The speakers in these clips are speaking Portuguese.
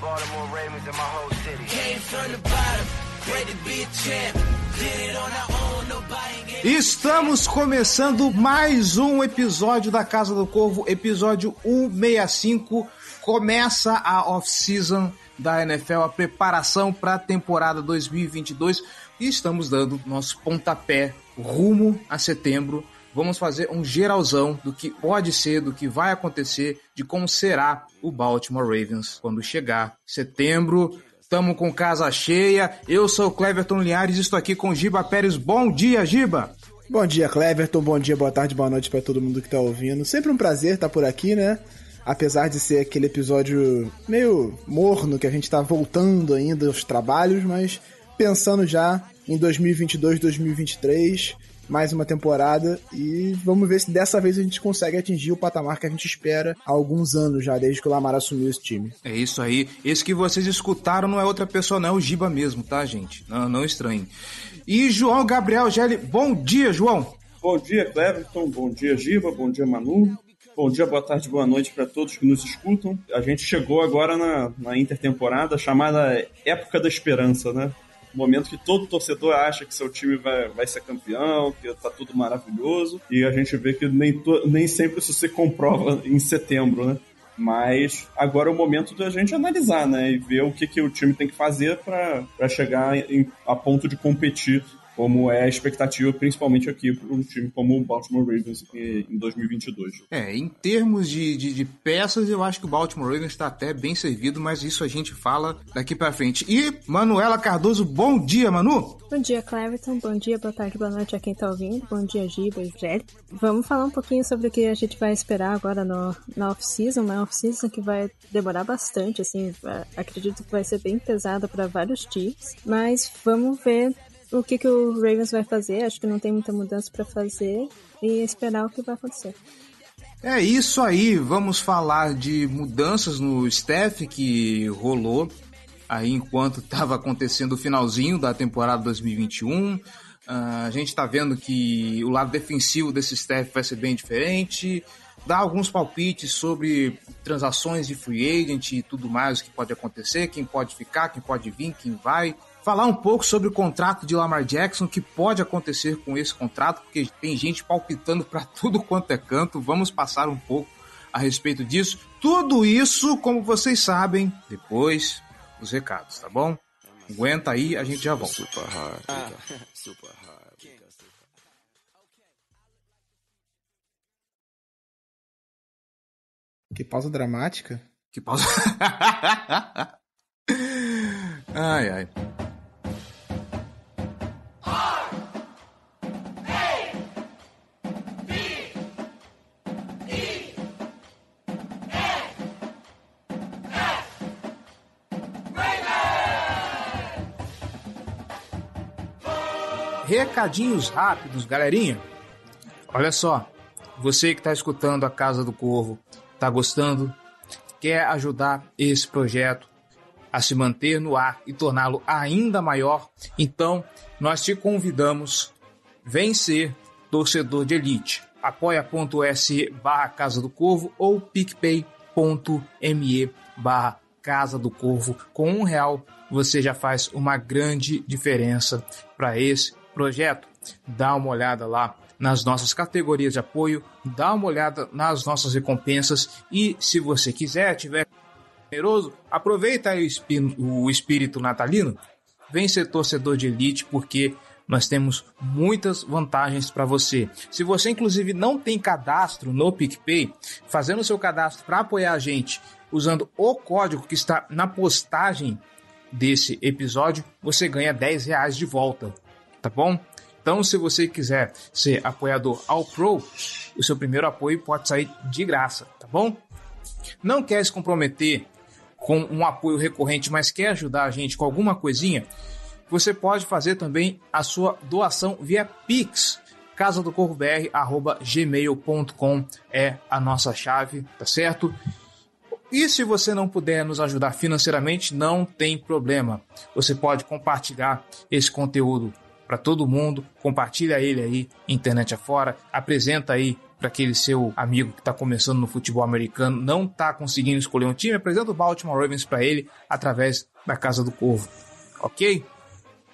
Baltimore Ravens and my whole city. Came from the bottom, ready to be a champ. Did it on our own, nobody Estamos começando mais um episódio da Casa do Corvo, episódio 165. Começa a off-season da NFL, a preparação para a temporada 2022 e estamos dando nosso pontapé rumo a setembro vamos fazer um geralzão do que pode ser, do que vai acontecer, de como será o Baltimore Ravens quando chegar setembro. Tamo com casa cheia. Eu sou o Cleverton Linhares estou aqui com Giba Pérez. Bom dia, Giba! Bom dia, Cleverton. Bom dia, boa tarde, boa noite para todo mundo que tá ouvindo. Sempre um prazer estar por aqui, né? Apesar de ser aquele episódio meio morno que a gente tá voltando ainda aos trabalhos, mas pensando já em 2022, 2023 mais uma temporada e vamos ver se dessa vez a gente consegue atingir o patamar que a gente espera há alguns anos já, desde que o Lamar assumiu esse time. É isso aí. Esse que vocês escutaram não é outra pessoa, não, é o Giba mesmo, tá, gente? Não, não estranhe. E João Gabriel Gelli, bom dia, João. Bom dia, Cleverton. Bom dia, Giba. Bom dia, Manu. Bom dia, boa tarde, boa noite para todos que nos escutam. A gente chegou agora na, na intertemporada chamada Época da Esperança, né? Momento que todo torcedor acha que seu time vai, vai ser campeão, que tá tudo maravilhoso, e a gente vê que nem, to, nem sempre isso se comprova em setembro, né? Mas agora é o momento da gente analisar, né? E ver o que, que o time tem que fazer para chegar em, a ponto de competir como é a expectativa, principalmente aqui para um time como o Baltimore Ravens em 2022. É, em termos de, de, de, peças, eu acho que o Baltimore Ravens está até bem servido, mas isso a gente fala daqui para frente. E Manuela Cardoso, bom dia, Manu! Bom dia, Cleverton. Bom dia, boa tarde, boa noite a quem está ouvindo. Bom dia, Giba e Fred. Vamos falar um pouquinho sobre o que a gente vai esperar agora no, na off-season, uma off-season que vai demorar bastante, assim, acredito que vai ser bem pesada para vários times, mas vamos ver o que, que o Ravens vai fazer. Acho que não tem muita mudança para fazer e esperar o que vai acontecer. É isso aí, vamos falar de mudanças no staff que rolou aí enquanto estava acontecendo o finalzinho da temporada 2021. Uh, ah, a gente está vendo que o lado defensivo desse staff vai ser bem diferente. Dá alguns palpites sobre transações de free agent e tudo mais que pode acontecer, quem pode ficar, quem pode vir, quem vai falar um pouco sobre o contrato de Lamar Jackson, que pode acontecer com esse contrato, porque tem gente palpitando para tudo quanto é canto. Vamos passar um pouco a respeito disso. Tudo isso, como vocês sabem, depois dos recados, tá bom? Aguenta aí, a gente já volta. Super hard. Ah. Super hard. Que pausa dramática. Que pausa. ai, ai. recadinhos rápidos, galerinha. Olha só, você que está escutando a Casa do Corvo, está gostando, quer ajudar esse projeto a se manter no ar e torná-lo ainda maior, então nós te convidamos vem ser torcedor de elite. apoia.se barra Casa do Corvo ou picpay.me barra Casa do Corvo. Com um real você já faz uma grande diferença para esse projeto, dá uma olhada lá nas nossas categorias de apoio, dá uma olhada nas nossas recompensas e se você quiser, tiver generoso, aproveita aí o espírito natalino, vem ser torcedor de elite porque nós temos muitas vantagens para você. Se você inclusive não tem cadastro no PicPay, fazendo o seu cadastro para apoiar a gente, usando o código que está na postagem desse episódio, você ganha 10 reais de volta tá bom? Então, se você quiser ser apoiador ao Pro, o seu primeiro apoio pode sair de graça, tá bom? Não quer se comprometer com um apoio recorrente, mas quer ajudar a gente com alguma coisinha, você pode fazer também a sua doação via Pix. Casa do Corvo BR, arroba gmail.com é a nossa chave, tá certo? E se você não puder nos ajudar financeiramente, não tem problema. Você pode compartilhar esse conteúdo para todo mundo, compartilha ele aí, internet afora, apresenta aí para aquele seu amigo que está começando no futebol americano, não está conseguindo escolher um time, apresenta o Baltimore Ravens para ele através da Casa do Corvo, ok?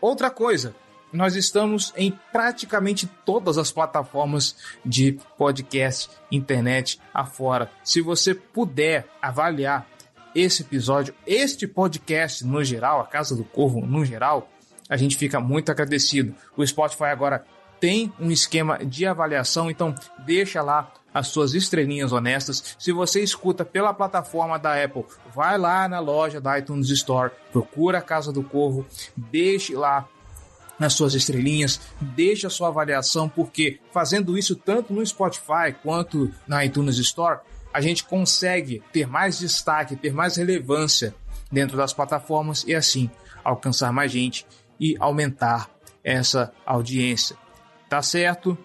Outra coisa, nós estamos em praticamente todas as plataformas de podcast, internet afora. Se você puder avaliar esse episódio, este podcast no geral, a Casa do Corvo no geral, a gente fica muito agradecido. O Spotify agora tem um esquema de avaliação, então deixa lá as suas estrelinhas honestas. Se você escuta pela plataforma da Apple, vai lá na loja da iTunes Store, procura a Casa do Corvo, deixe lá nas suas estrelinhas, deixe a sua avaliação, porque fazendo isso tanto no Spotify quanto na iTunes Store, a gente consegue ter mais destaque, ter mais relevância dentro das plataformas e assim alcançar mais gente e aumentar essa audiência. Tá certo?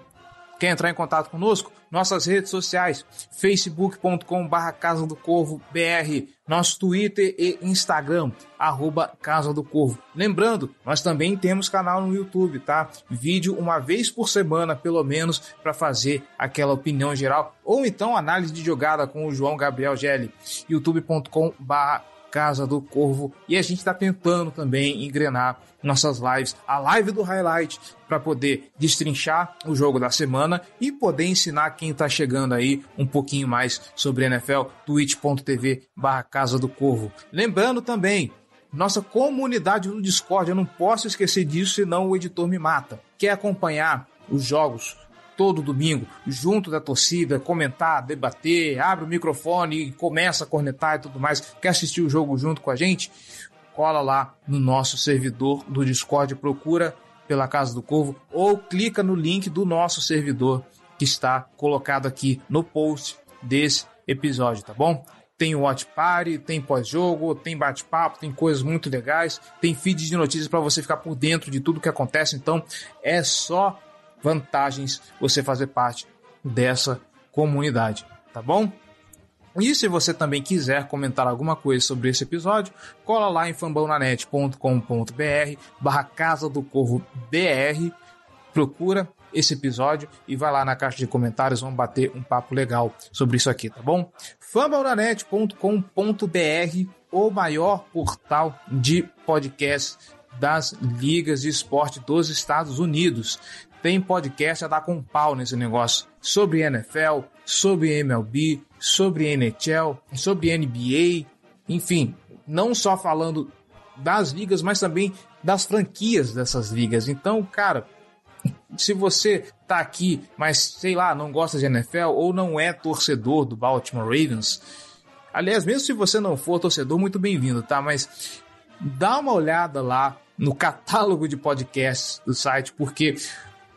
Quer entrar em contato conosco? Nossas redes sociais, facebook.com barra Casa do Corvo BR, nosso Twitter e Instagram, arroba Casa do Corvo. Lembrando, nós também temos canal no YouTube, tá? Vídeo uma vez por semana, pelo menos, para fazer aquela opinião geral, ou então análise de jogada com o João Gabriel Gelli, youtube.com barra Casa do Corvo. E a gente está tentando também engrenar nossas lives, a live do highlight, para poder destrinchar o jogo da semana e poder ensinar quem está chegando aí um pouquinho mais sobre NFL, twitch.tv barra Casa do Corvo. Lembrando também, nossa comunidade no Discord, eu não posso esquecer disso, senão o editor me mata. Quer acompanhar os jogos todo domingo, junto da torcida, comentar, debater, abre o microfone e começa a cornetar e tudo mais, quer assistir o jogo junto com a gente? Cola lá no nosso servidor do Discord, procura pela Casa do Corvo ou clica no link do nosso servidor que está colocado aqui no post desse episódio, tá bom? Tem o Watch Party, tem pós-jogo, tem bate-papo, tem coisas muito legais, tem feed de notícias para você ficar por dentro de tudo que acontece. Então é só vantagens você fazer parte dessa comunidade, tá bom? E se você também quiser comentar alguma coisa sobre esse episódio, cola lá em fambonanet.com.br barra Casa do Corvo BR, procura esse episódio e vai lá na caixa de comentários, vamos bater um papo legal sobre isso aqui, tá bom? fambonanet.com.br, o maior portal de podcasts das ligas de esporte dos Estados Unidos tem podcast a dar com pau nesse negócio. Sobre NFL, sobre MLB, sobre NHL, sobre NBA, enfim, não só falando das ligas, mas também das franquias dessas ligas. Então, cara, se você tá aqui, mas sei lá, não gosta de NFL ou não é torcedor do Baltimore Ravens, aliás, mesmo se você não for torcedor, muito bem-vindo, tá? Mas dá uma olhada lá no catálogo de podcasts do site, porque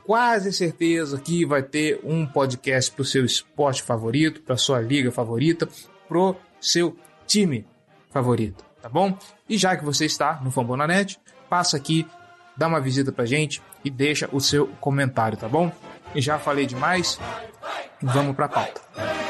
quase certeza que vai ter um podcast para o seu esporte favorito, para sua liga favorita, pro seu time favorito, tá bom? E já que você está no Fambonanet, passa aqui, dá uma visita pra gente e deixa o seu comentário, tá bom? E já falei demais, vamos pra pauta.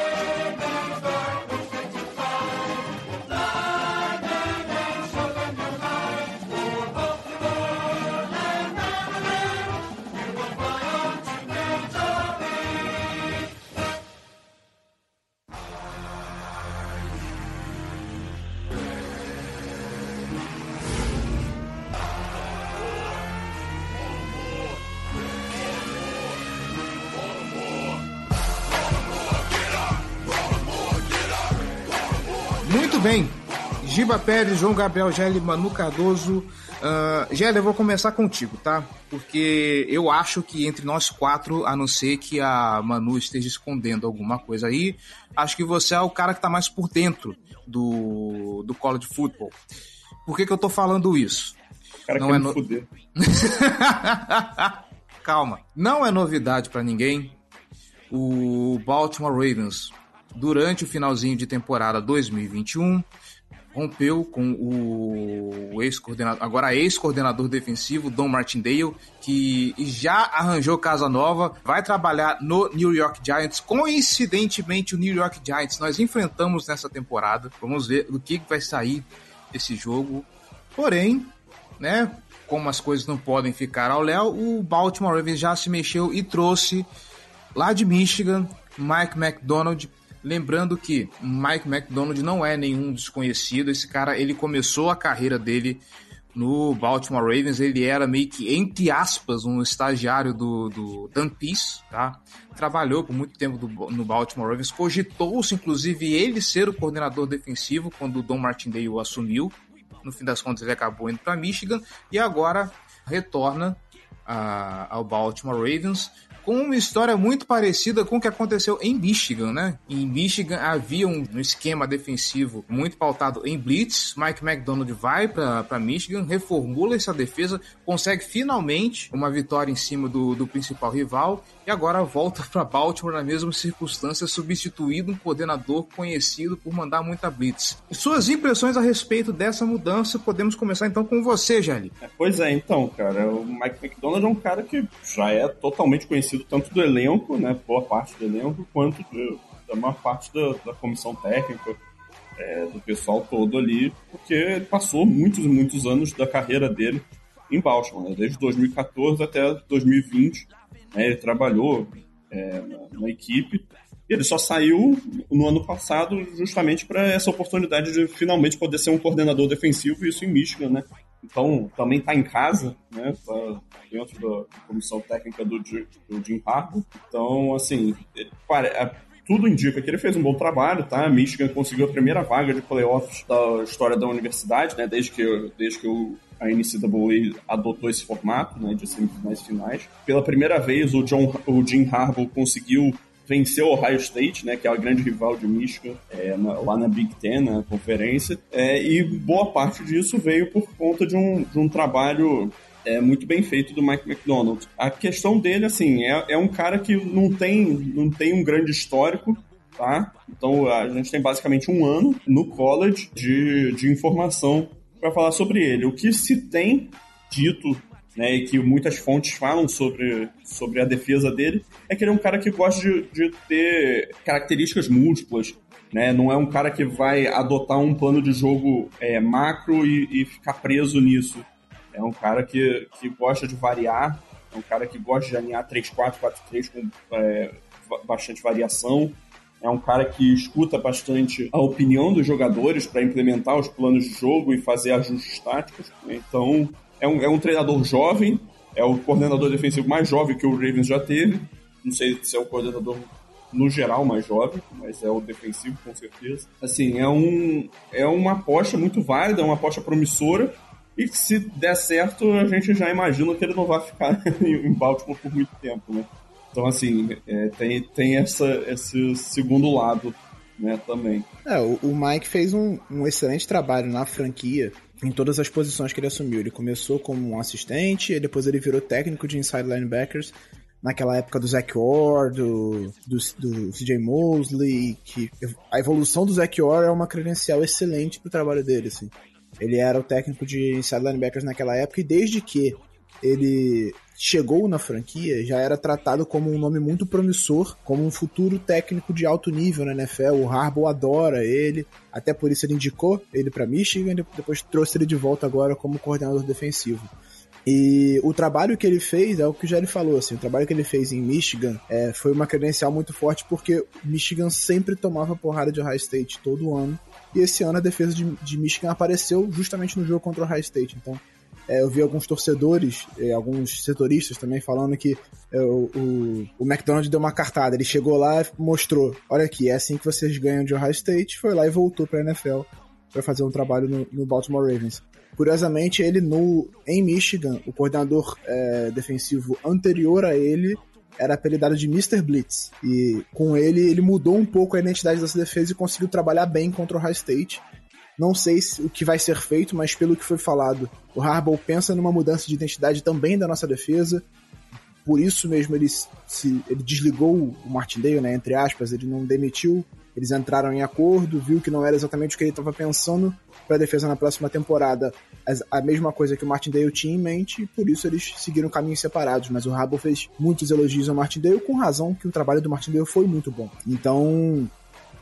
Giba Pérez, João Gabriel Gelli, Manu Cardoso. Uh, Gelli, eu vou começar contigo, tá? Porque eu acho que entre nós quatro, a não ser que a Manu esteja escondendo alguma coisa aí, acho que você é o cara que tá mais por dentro do, do college football. Por que, que eu tô falando isso? cara não é no... fuder. Calma. Não é novidade para ninguém. O Baltimore Ravens durante o finalzinho de temporada 2021, rompeu com o ex-coordenador, agora ex-coordenador defensivo, Don Martindale, que já arranjou casa nova, vai trabalhar no New York Giants. Coincidentemente, o New York Giants nós enfrentamos nessa temporada. Vamos ver do que vai sair esse jogo. Porém, né, como as coisas não podem ficar ao léu, o Baltimore Ravens já se mexeu e trouxe lá de Michigan Mike McDonald Lembrando que Mike McDonald não é nenhum desconhecido. Esse cara, ele começou a carreira dele no Baltimore Ravens. Ele era meio que, entre aspas, um estagiário do, do Dan Peace, tá? Trabalhou por muito tempo do, no Baltimore Ravens. Cogitou-se, inclusive, ele ser o coordenador defensivo quando o Don Martindale o assumiu. No fim das contas, ele acabou indo para Michigan e agora retorna a, ao Baltimore Ravens com uma história muito parecida com o que aconteceu em Michigan, né? Em Michigan havia um, esquema defensivo muito pautado em blitz. Mike McDonald vai para Michigan, reformula essa defesa, consegue finalmente uma vitória em cima do, do principal rival e agora volta para Baltimore na mesma circunstância, substituindo um coordenador conhecido por mandar muita blitz. Suas impressões a respeito dessa mudança, podemos começar então com você, Jali. É, pois é, então, cara, o Mike McDonald é um cara que já é totalmente conhecido tanto do elenco, né, boa parte do elenco, quanto de, da maior parte da, da comissão técnica, é, do pessoal todo ali, porque ele passou muitos e muitos anos da carreira dele em Baltimore, né, desde 2014 até 2020 né, ele trabalhou é, na, equipe. E ele só saiu no ano passado justamente para essa oportunidade de finalmente poder ser um coordenador defensivo, isso em Michigan, né? Então, também está em casa, né? Tá dentro da comissão técnica do, do Jim Harbaugh. Então, assim, é, tudo indica que ele fez um bom trabalho, tá? Michigan conseguiu a primeira vaga de playoffs da história da universidade, né? Desde que, desde que o a NCAA adotou esse formato né, de semifinais finais. Pela primeira vez, o, John, o Jim Harbaugh conseguiu vencer o Ohio State, né, que é a grande rival de Michigan, é, na, lá na Big Ten, na conferência, é, e boa parte disso veio por conta de um, de um trabalho é, muito bem feito do Mike McDonald. A questão dele, assim, é, é um cara que não tem, não tem um grande histórico, tá? Então a gente tem basicamente um ano no college de, de informação para falar sobre ele. O que se tem dito né, e que muitas fontes falam sobre, sobre a defesa dele, é que ele é um cara que gosta de, de ter características múltiplas. Né? Não é um cara que vai adotar um plano de jogo é, macro e, e, ficar preso nisso. É um cara que, que gosta de variar, é um cara que gosta de alinhar 3-4, 4-3 com é, bastante variação é um cara que escuta bastante a opinião dos jogadores para implementar os planos de jogo e fazer ajustes táticos. Então, é um, é um treinador jovem, é o coordenador defensivo mais jovem que o Ravens já teve. Não sei se é o coordenador no geral mais jovem, mas é o defensivo com certeza. Assim, é, um, é uma aposta muito válida, é uma aposta promissora. E se der certo, a gente já imagina que ele não vai ficar em Baltimore por muito tempo, né? Então, assim, é, tem, tem essa, esse segundo lado né, também. É, o, o Mike fez um, um excelente trabalho na franquia em todas as posições que ele assumiu. Ele começou como um assistente, e depois ele virou técnico de inside linebackers naquela época do Zach Orr, do, do, do CJ Mosley, que a evolução do Zach Orr é uma credencial excelente pro trabalho dele, assim. Ele era o técnico de inside linebackers naquela época e desde que ele chegou na franquia, já era tratado como um nome muito promissor, como um futuro técnico de alto nível na NFL. O Harbaugh adora ele, até por isso ele indicou ele para Michigan depois trouxe ele de volta agora como coordenador defensivo. E o trabalho que ele fez é o que já ele falou, assim, o trabalho que ele fez em Michigan é, foi uma credencial muito forte porque Michigan sempre tomava porrada de Ohio State todo ano. E esse ano a defesa de, de Michigan apareceu justamente no jogo contra o Ohio State. Então, é, eu vi alguns torcedores, é, alguns setoristas também falando que é, o, o, McDonald's deu uma cartada. Ele chegou lá e mostrou: olha aqui, é assim que vocês ganham de Ohio State. Foi lá e voltou para a NFL para fazer um trabalho no, no, Baltimore Ravens. Curiosamente, ele no em Michigan, o coordenador é, defensivo anterior a ele era apelidado de Mr. Blitz. E com ele, ele mudou um pouco a identidade dessa defesa e conseguiu trabalhar bem contra o Ohio State. Não sei se, o que vai ser feito, mas pelo que foi falado, o Harbaugh pensa numa mudança de identidade também da nossa defesa. Por isso mesmo ele, se, ele desligou o Martindale, né, entre aspas, ele não demitiu Eles entraram em acordo, viu que não era exatamente o que ele estava pensando para a defesa na próxima temporada, a mesma coisa que o Martindale tinha em mente, e por isso eles seguiram caminhos separados. Mas o Harbaugh fez muitos elogios ao Martindale, com razão que o trabalho do Martindale foi muito bom. Então,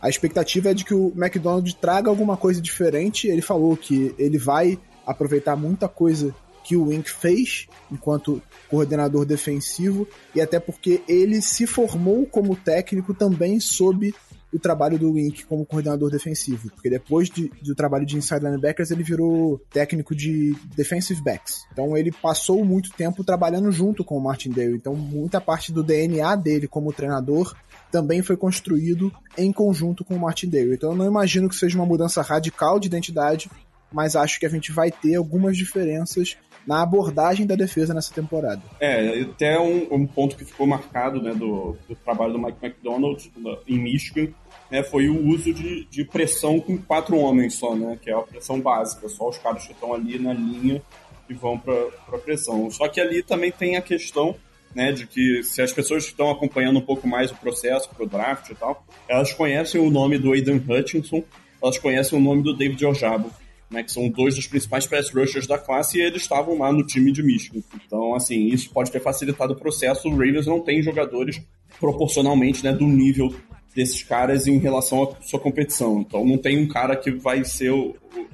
a expectativa é de que o McDonald traga alguma coisa diferente. Ele falou que ele vai aproveitar muita coisa que o Wink fez enquanto coordenador defensivo e até porque ele se formou como técnico também sob o trabalho do Wink como coordenador defensivo, porque depois de, do trabalho de inside linebackers ele virou técnico de defensive backs. Então ele passou muito tempo trabalhando junto com o Martindale. Então muita parte do DNA dele como treinador também foi construído em conjunto com o Martindale. Então eu não imagino que seja uma mudança radical de identidade, mas acho que a gente vai ter algumas diferenças na abordagem da defesa nessa temporada. É, até um, um ponto que ficou marcado né, do, do, trabalho do Mike McDonald em Michigan né, foi o uso de, de, pressão com quatro homens só, né, que é a pressão básica, só os caras que estão ali na linha e vão para a pressão. Só que ali também tem a questão né, de que se as pessoas estão acompanhando um pouco mais o processo o draft e tal, elas conhecem o nome do Aidan Hutchinson, elas conhecem o nome do David Ojabo, né, que são dois dos principais pass rushers da classe, e eles estavam lá no time de Michigan. Então, assim, isso pode ter facilitado o processo. O Ravens não tem jogadores proporcionalmente né, do nível desses caras em relação à sua competição. Então, não tem um cara que vai ser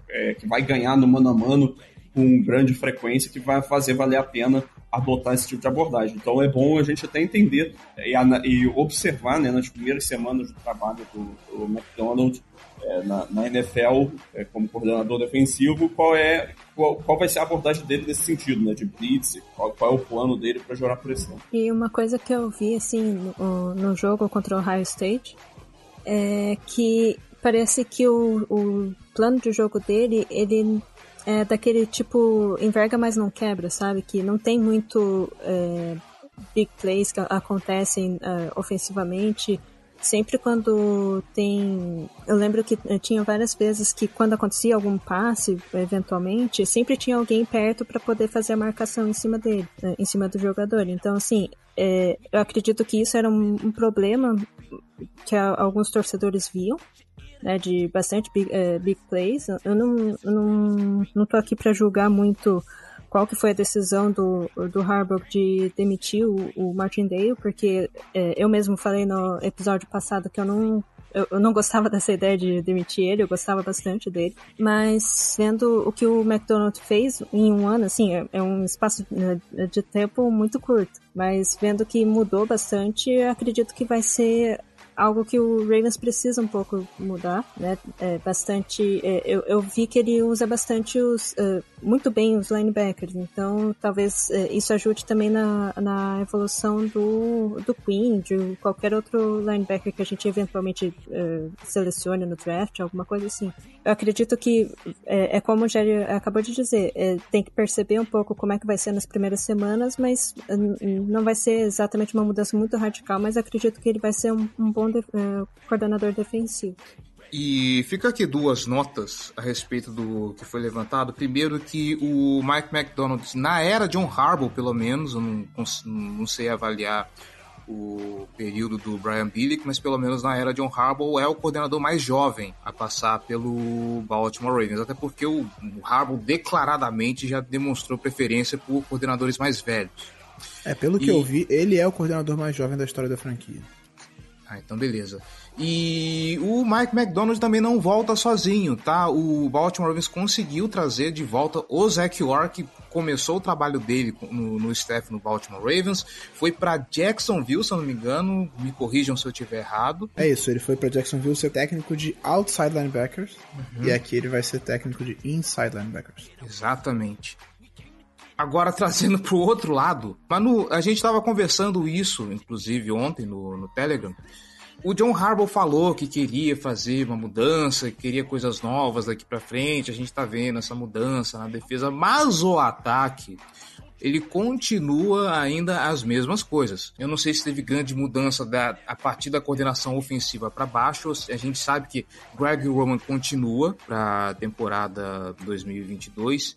é, que vai ganhar no mano a mano com grande frequência que vai fazer valer a pena adotar esse tipo de abordagem. Então é bom a gente até entender e, e observar né, nas primeiras semanas do trabalho do, do McDonald é, na, na, NFL é, como coordenador defensivo, qual é qual, qual, vai ser a abordagem dele nesse sentido, né, de blitz, qual, qual é o plano dele para jogar pressão. E uma coisa que eu vi assim no, no jogo contra o Ohio State é que parece que o, o plano de jogo dele ele é daquele tipo enverga mas não quebra, sabe? Que não tem muito é, big plays que acontecem é, ofensivamente sempre quando tem. Eu lembro que tinha várias vezes que quando acontecia algum passe, eventualmente, sempre tinha alguém perto para poder fazer a marcação em cima dele, em cima do jogador. Então, assim, é, eu acredito que isso era um, um problema que a, alguns torcedores viam. Né, de bastante big, é, big plays. Eu não, não, não tô aqui para julgar muito qual que foi a decisão do, do Harbaugh de demitir o, o Martindale, porque é, eu mesmo falei no episódio passado que eu não eu, eu, não gostava dessa ideia de demitir ele, eu gostava bastante dele. Mas vendo o que o McDonald fez em um ano, assim, é, é um espaço né, de tempo muito curto. Mas vendo que mudou bastante, acredito que vai ser algo que o Ravens precisa um pouco mudar, né? É bastante. É, eu, eu vi que ele usa bastante os. Uh, muito bem os linebackers, então talvez uh, isso ajude também na, na evolução do, do Queen, de qualquer outro linebacker que a gente eventualmente uh, selecione no draft, alguma coisa assim. Eu acredito que é, é como o Jerry acabou de dizer, é, tem que perceber um pouco como é que vai ser nas primeiras semanas, mas não vai ser exatamente uma mudança muito radical, mas acredito que ele vai ser um, um bom de, uh, coordenador defensivo. E fica aqui duas notas a respeito do que foi levantado. Primeiro que o Mike McDonald, na era John Harbaugh, pelo menos, eu não, não sei avaliar o período do Brian Billick, mas pelo menos na era John Harbaugh é o coordenador mais jovem a passar pelo Baltimore Ravens, até porque o Harbaugh declaradamente já demonstrou preferência por coordenadores mais velhos. É, pelo que eu vi, ele é o coordenador mais jovem da história da franquia. Ah, então beleza. E o Mike McDonald também não volta sozinho, tá? O Baltimore Ravens conseguiu trazer de volta o Zach que começou o trabalho dele no, no staff no Baltimore Ravens, foi para Jacksonville, se eu não me engano, me corrijam se eu estiver errado. É isso, ele foi para Jacksonville ser técnico de outside linebackers, uhum. e aqui ele vai ser técnico de inside linebackers. Exatamente. Agora, trazendo para o outro lado, Manu, a gente estava conversando isso, inclusive, ontem no, no Telegram. O John Harbaugh falou que queria fazer uma mudança, que queria coisas novas daqui para frente. A gente está vendo essa mudança na defesa, mas o ataque ele continua ainda as mesmas coisas. Eu não sei se teve grande mudança da, a partir da coordenação ofensiva para baixo. A gente sabe que Greg Roman continua para a temporada 2022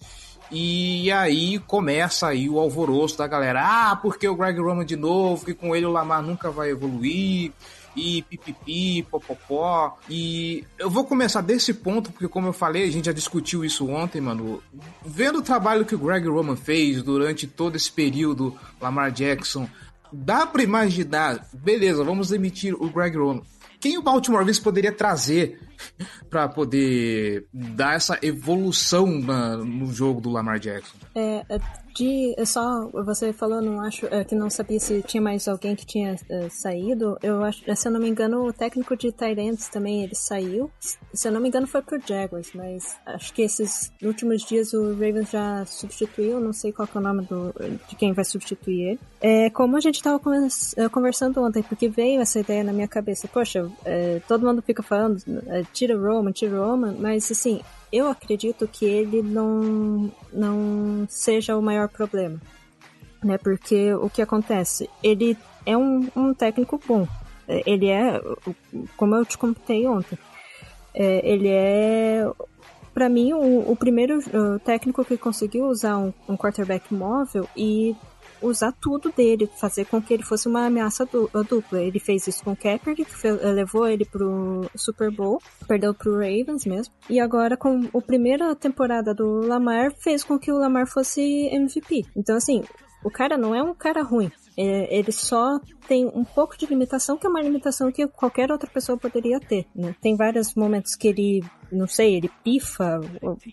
e aí começa aí o alvoroço da galera. Ah, porque o Greg Roman de novo, que com ele o Lamar nunca vai evoluir. e pipipi, popopó. E eu vou começar desse ponto, porque como eu falei, a gente já discutiu isso ontem, mano. Vendo o trabalho que o Greg Roman fez durante todo esse período, Lamar Jackson, dá pra imaginar, beleza, vamos demitir o Greg Roman. Quem o Baltimore Ravens poderia trazer para poder dar essa evolução na, no jogo do Lamar Jackson? É, é de é só você falou, não acho é, que não sabia se tinha mais alguém que tinha é, saído. Eu acho, se eu não me engano, o técnico de Tyrants também ele saiu. Se eu não me engano, foi pro Jaguars, mas acho que esses últimos dias o Ravens já substituiu. Não sei qual é o nome do, de quem vai substituir ele. É como a gente estava é, conversando ontem, porque veio essa ideia na minha cabeça. Poxa, é, todo mundo fica falando, é, tira Roman, tira Roman, mas assim eu acredito que ele não, não seja o maior problema. Né? Porque o que acontece? Ele é um, um técnico bom. É, ele é, como eu te comentei ontem, é, ele é, para mim, o, o primeiro o técnico que conseguiu usar um, um quarterback móvel e usar tudo dele, fazer com que ele fosse uma ameaça dupla. Ele fez isso com o Kaepernick, que levou ele pro Super Bowl, perdeu pro Ravens mesmo. E agora com a primeira temporada do Lamar fez com que o Lamar fosse MVP. Então assim, o cara não é um cara ruim. É, ele só tem um pouco de limitação, que é uma limitação que qualquer outra pessoa poderia ter, né? Tem vários momentos que ele, não sei, ele pifa,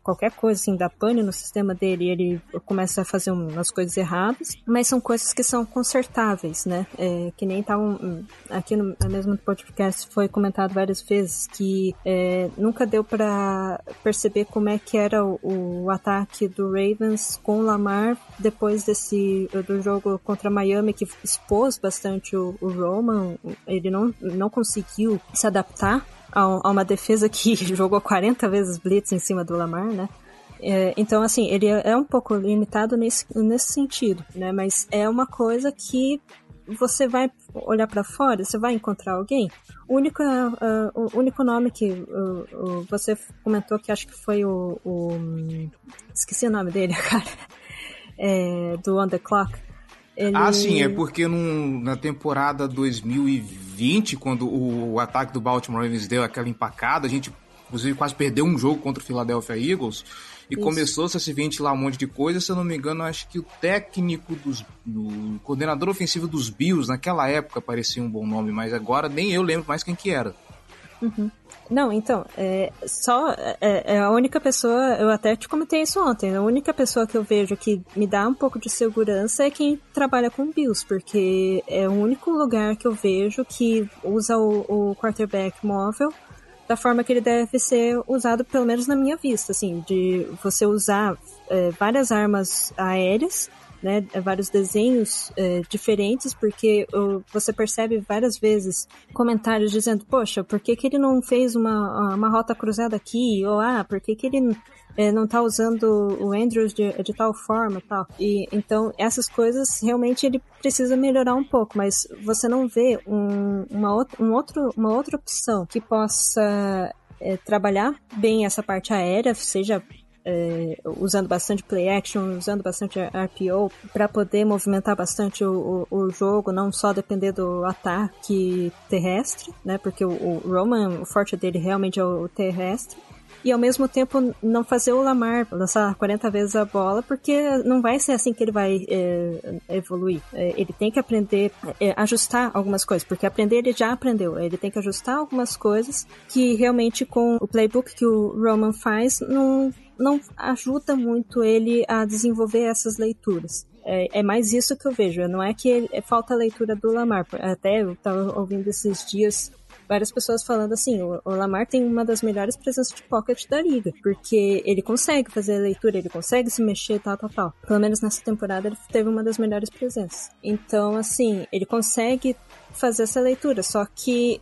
qualquer coisa assim, dá pane no sistema dele ele começa a fazer umas coisas erradas, mas são coisas que são consertáveis, né? É, que nem estavam, aqui no mesmo podcast foi comentado várias vezes que é, nunca deu para perceber como é que era o, o ataque do Ravens com o Lamar depois desse, do jogo contra Miami que expôs bastante o, o Roman, ele não, não conseguiu se adaptar a, a, uma defesa que jogou 40 vezes blitz em cima do Lamar, né? É, então, assim, ele é um pouco limitado nesse, nesse sentido, né? Mas é uma coisa que você vai olhar para fora, você vai encontrar alguém. O único, uh, o único nome que uh, uh, você comentou que acho que foi o, o, Esqueci o nome dele, cara. É, do On The Clock. Ele... Ah, sim, é porque num, na temporada 2020, quando o, o, ataque do Baltimore Ravens deu aquela empacada, a gente inclusive quase perdeu um jogo contra o Philadelphia Eagles e começou-se a se ventilar um monte de coisa. Se eu não me engano, acho que o técnico dos. o coordenador ofensivo dos Bills naquela época parecia um bom nome, mas agora nem eu lembro mais quem que era. Uhum. Não, então, é, só é, é, a única pessoa, eu até te comentei isso ontem, a única pessoa que eu vejo que me dá um pouco de segurança é quem trabalha com Bills, porque é o único lugar que eu vejo que usa o, o quarterback móvel da forma que ele deve ser usado, pelo menos na minha vista, assim, de você usar é, várias armas aéreas né, vários desenhos é, diferentes, porque você percebe várias vezes comentários dizendo, poxa, por que, que ele não fez uma, uma rota cruzada aqui? Ou, ah, por que, que ele é, não está usando o Andrews de, de, tal forma tal. E então essas coisas realmente ele precisa melhorar um pouco, mas você não vê um, uma, outra, um outro, uma outra opção que possa é, trabalhar bem essa parte aérea, seja é, usando bastante play action, usando bastante RPO para poder movimentar bastante o, o, o, jogo, não só depender do ataque terrestre, né? Porque o, o Roman, o forte dele realmente é o terrestre e ao mesmo tempo não fazer o Lamar lançar 40 vezes a bola, porque não vai ser assim que ele vai é, evoluir. É, ele tem que aprender, é, ajustar algumas coisas, porque aprender ele já aprendeu. Ele tem que ajustar algumas coisas que realmente com o playbook que o Roman faz não, não ajuda muito ele a desenvolver essas leituras. É, é, mais isso que eu vejo. Não é que ele, é falta a leitura do Lamar. Até eu estava ouvindo esses dias várias pessoas falando assim, o, Lamar tem uma das melhores presenças de pocket da liga, porque ele consegue fazer a leitura, ele consegue se mexer, tal, tal, tal. Pelo menos nessa temporada ele teve uma das melhores presenças. Então, assim, ele consegue fazer essa leitura, só que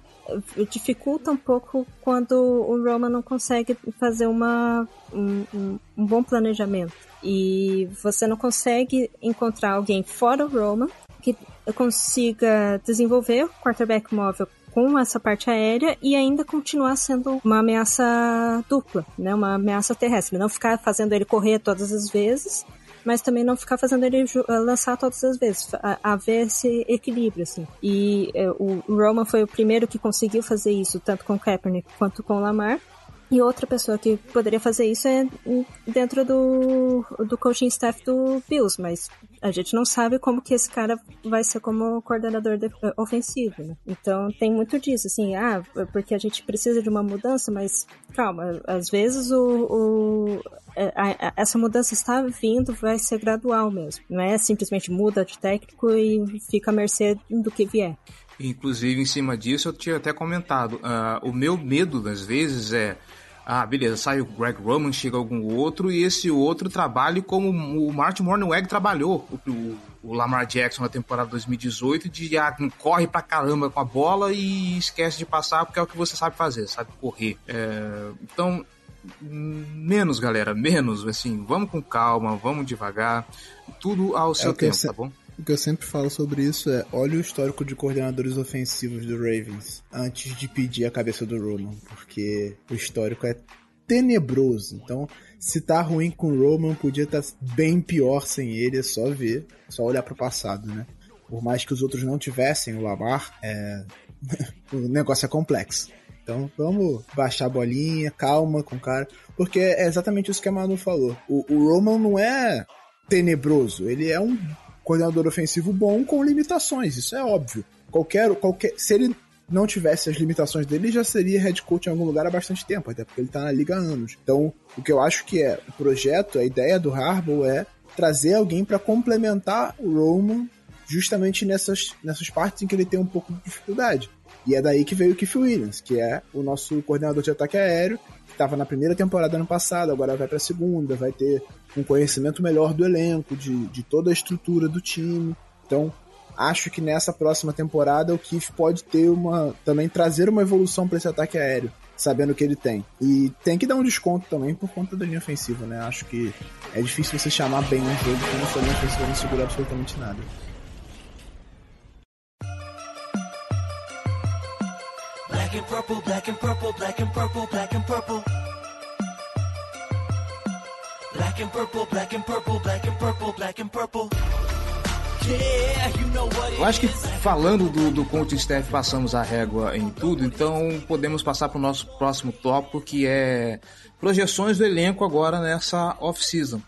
dificulta um pouco quando o Roma não consegue fazer uma, um, um, bom planejamento. E você não consegue encontrar alguém fora o Roma que consiga desenvolver o quarterback móvel com essa parte aérea e ainda continuar sendo uma ameaça dupla, né? Uma ameaça terrestre. Não ficar fazendo ele correr todas as vezes mas também não ficar fazendo ele lançar todas as vezes, haver esse equilíbrio, assim. E é, o Roman foi o primeiro que conseguiu fazer isso, tanto com Kaepernick quanto com Lamar. E outra pessoa que poderia fazer isso é dentro do, do coaching staff do Bills, mas a gente não sabe como que esse cara vai ser como coordenador de, eh, ofensivo, né? Então tem muito disso, assim, ah, porque a gente precisa de uma mudança, mas calma, às vezes o, o é, a, a, essa mudança está vindo, vai ser gradual mesmo. Não é simplesmente muda de técnico e fica à mercê do que vier. Inclusive, em cima disso, eu tinha até comentado. Uh, o meu medo, às vezes, é. Ah, beleza, sai o Greg Roman, chega algum outro, e esse outro trabalhe como o Martin Morningweg trabalhou, o, o, Lamar Jackson na temporada 2018, de ah, corre pra caramba com a bola e esquece de passar porque é o que você sabe fazer, sabe correr. É, então, menos, galera, menos, assim, vamos com calma, vamos devagar, tudo ao seu é tempo, tá bom? O que eu sempre falo sobre isso é: olha o histórico de coordenadores ofensivos do Ravens antes de pedir a cabeça do Roman, porque o histórico é tenebroso. Então, se tá ruim com o Roman, podia estar tá bem pior sem ele, é só ver, só olhar para o passado, né? Por mais que os outros não tivessem o Lamar, é... o negócio é complexo. Então vamos baixar a bolinha, calma com o cara, porque é exatamente isso que a Manu falou. O, o Roman não é tenebroso, ele é um coordenador ofensivo bom com limitações, isso é óbvio. Qualquer, qualquer, se ele não tivesse as limitações dele, já seria head coach em algum lugar há bastante tempo, até porque ele tá na liga há anos. Então, o que eu acho que é o projeto, a ideia do Harbaugh é trazer alguém para complementar o Roman justamente nessas, nessas partes em que ele tem um pouco de dificuldade. E é daí que veio o Keith Williams, que é o nosso coordenador de ataque aéreo, que estava na primeira temporada ano passado, agora vai para a segunda, vai ter um conhecimento melhor do elenco, de, de toda a estrutura do time. Então, acho que nessa próxima temporada o Keith pode ter uma. também trazer uma evolução para esse ataque aéreo, sabendo o que ele tem. E tem que dar um desconto também por conta da linha ofensiva, né? Acho que é difícil você chamar bem um jogo quando sua linha ofensiva não segura absolutamente nada. And purple, black and purple, black and purple, black and purple. Black and purple, black and purple, black and purple, black and purple. Eu acho que falando do, do coaching staff passamos a régua em tudo, então podemos passar para o nosso próximo tópico que é projeções do elenco agora nessa off-season.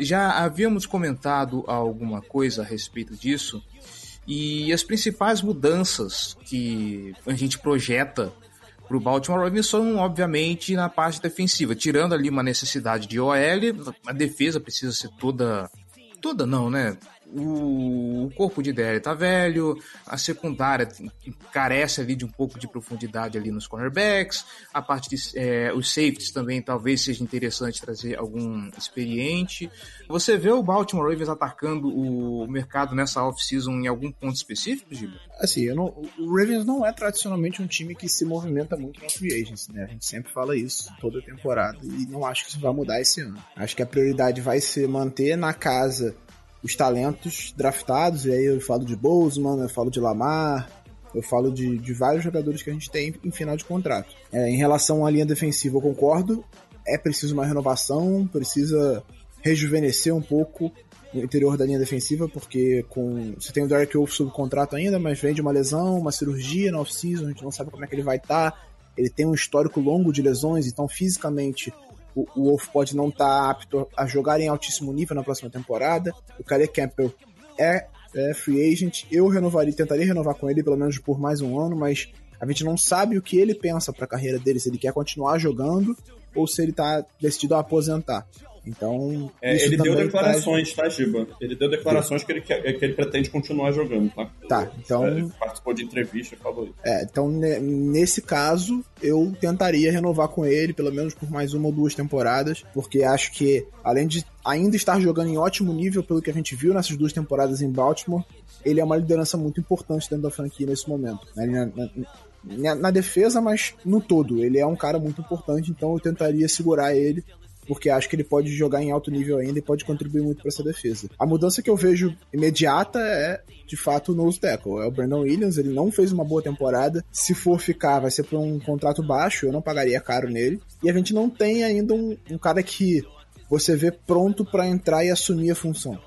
Já havíamos comentado alguma coisa a respeito disso e as principais mudanças que a gente projeta para o Baltimore Ravens são, obviamente, na parte defensiva, tirando ali uma necessidade de OL, a defesa precisa ser toda. Toda não, né? O, corpo de DL tá velho, a secundária carece ali de um pouco de profundidade ali nos cornerbacks, a parte de é, os safeties também talvez seja interessante trazer algum experiente. Você vê o Baltimore Ravens atacando o mercado nessa off-season em algum ponto específico, Giba? Assim, não, o Ravens não é tradicionalmente um time que se movimenta muito na free agency, né? A gente sempre fala isso toda temporada e não acho que isso vai mudar esse ano. Acho que a prioridade vai ser manter na casa os talentos draftados, e aí eu falo de Bozeman, eu falo de Lamar, eu falo de, de vários jogadores que a gente tem em final de contrato. É, em relação à linha defensiva, eu concordo, é preciso uma renovação, precisa rejuvenescer um pouco o interior da linha defensiva, porque com você tem o Derek Wolf sob contrato ainda, mas vem de uma lesão, uma cirurgia na off-season, a gente não sabe como é que ele vai estar. Tá. Ele tem um histórico longo de lesões, então fisicamente o, o Wolf pode não estar tá apto a jogar em altíssimo nível na próxima temporada. O Calais Campbell é, é free agent. Eu renovaria, tentaria renovar com ele pelo menos por mais um ano, mas a gente não sabe o que ele pensa para a carreira dele, se ele quer continuar jogando ou se ele está decidido a aposentar. Então. É, ele deu declarações, tá, Giba? Ele deu declarações que ele, quer, que ele pretende continuar jogando, tá? Tá, então. Ele participou de entrevista falou isso. É, então nesse caso, eu tentaria renovar com ele, pelo menos por mais uma ou duas temporadas, porque acho que, além de ainda estar jogando em ótimo nível, pelo que a gente viu nessas duas temporadas em Baltimore, ele é uma liderança muito importante dentro da franquia nesse momento. Na, na, na, na defesa, mas no todo. Ele é um cara muito importante, então eu tentaria segurar ele porque acho que ele pode jogar em alto nível ainda e pode contribuir muito para essa defesa. A mudança que eu vejo imediata é, de fato, o nose tackle. É o Brandon Williams, ele não fez uma boa temporada. Se for ficar, vai ser por um contrato baixo, eu não pagaria caro nele. E a gente não tem ainda um, um cara que você vê pronto para entrar e assumir a função.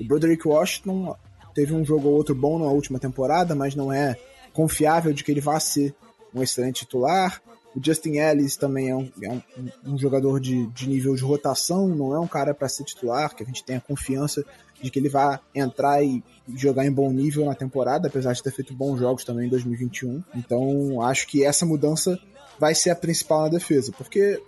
O Broderick Washington teve um jogo ou outro bom na última temporada, mas não é confiável de que ele vá ser um excelente titular. O Justin Ellis também é um, é um, um jogador de, de, nível de rotação, não é um cara para ser titular, que a gente tenha confiança de que ele vai entrar e jogar em bom nível na temporada, apesar de ter feito bons jogos também em 2021. Então, acho que essa mudança vai ser a principal na defesa, porque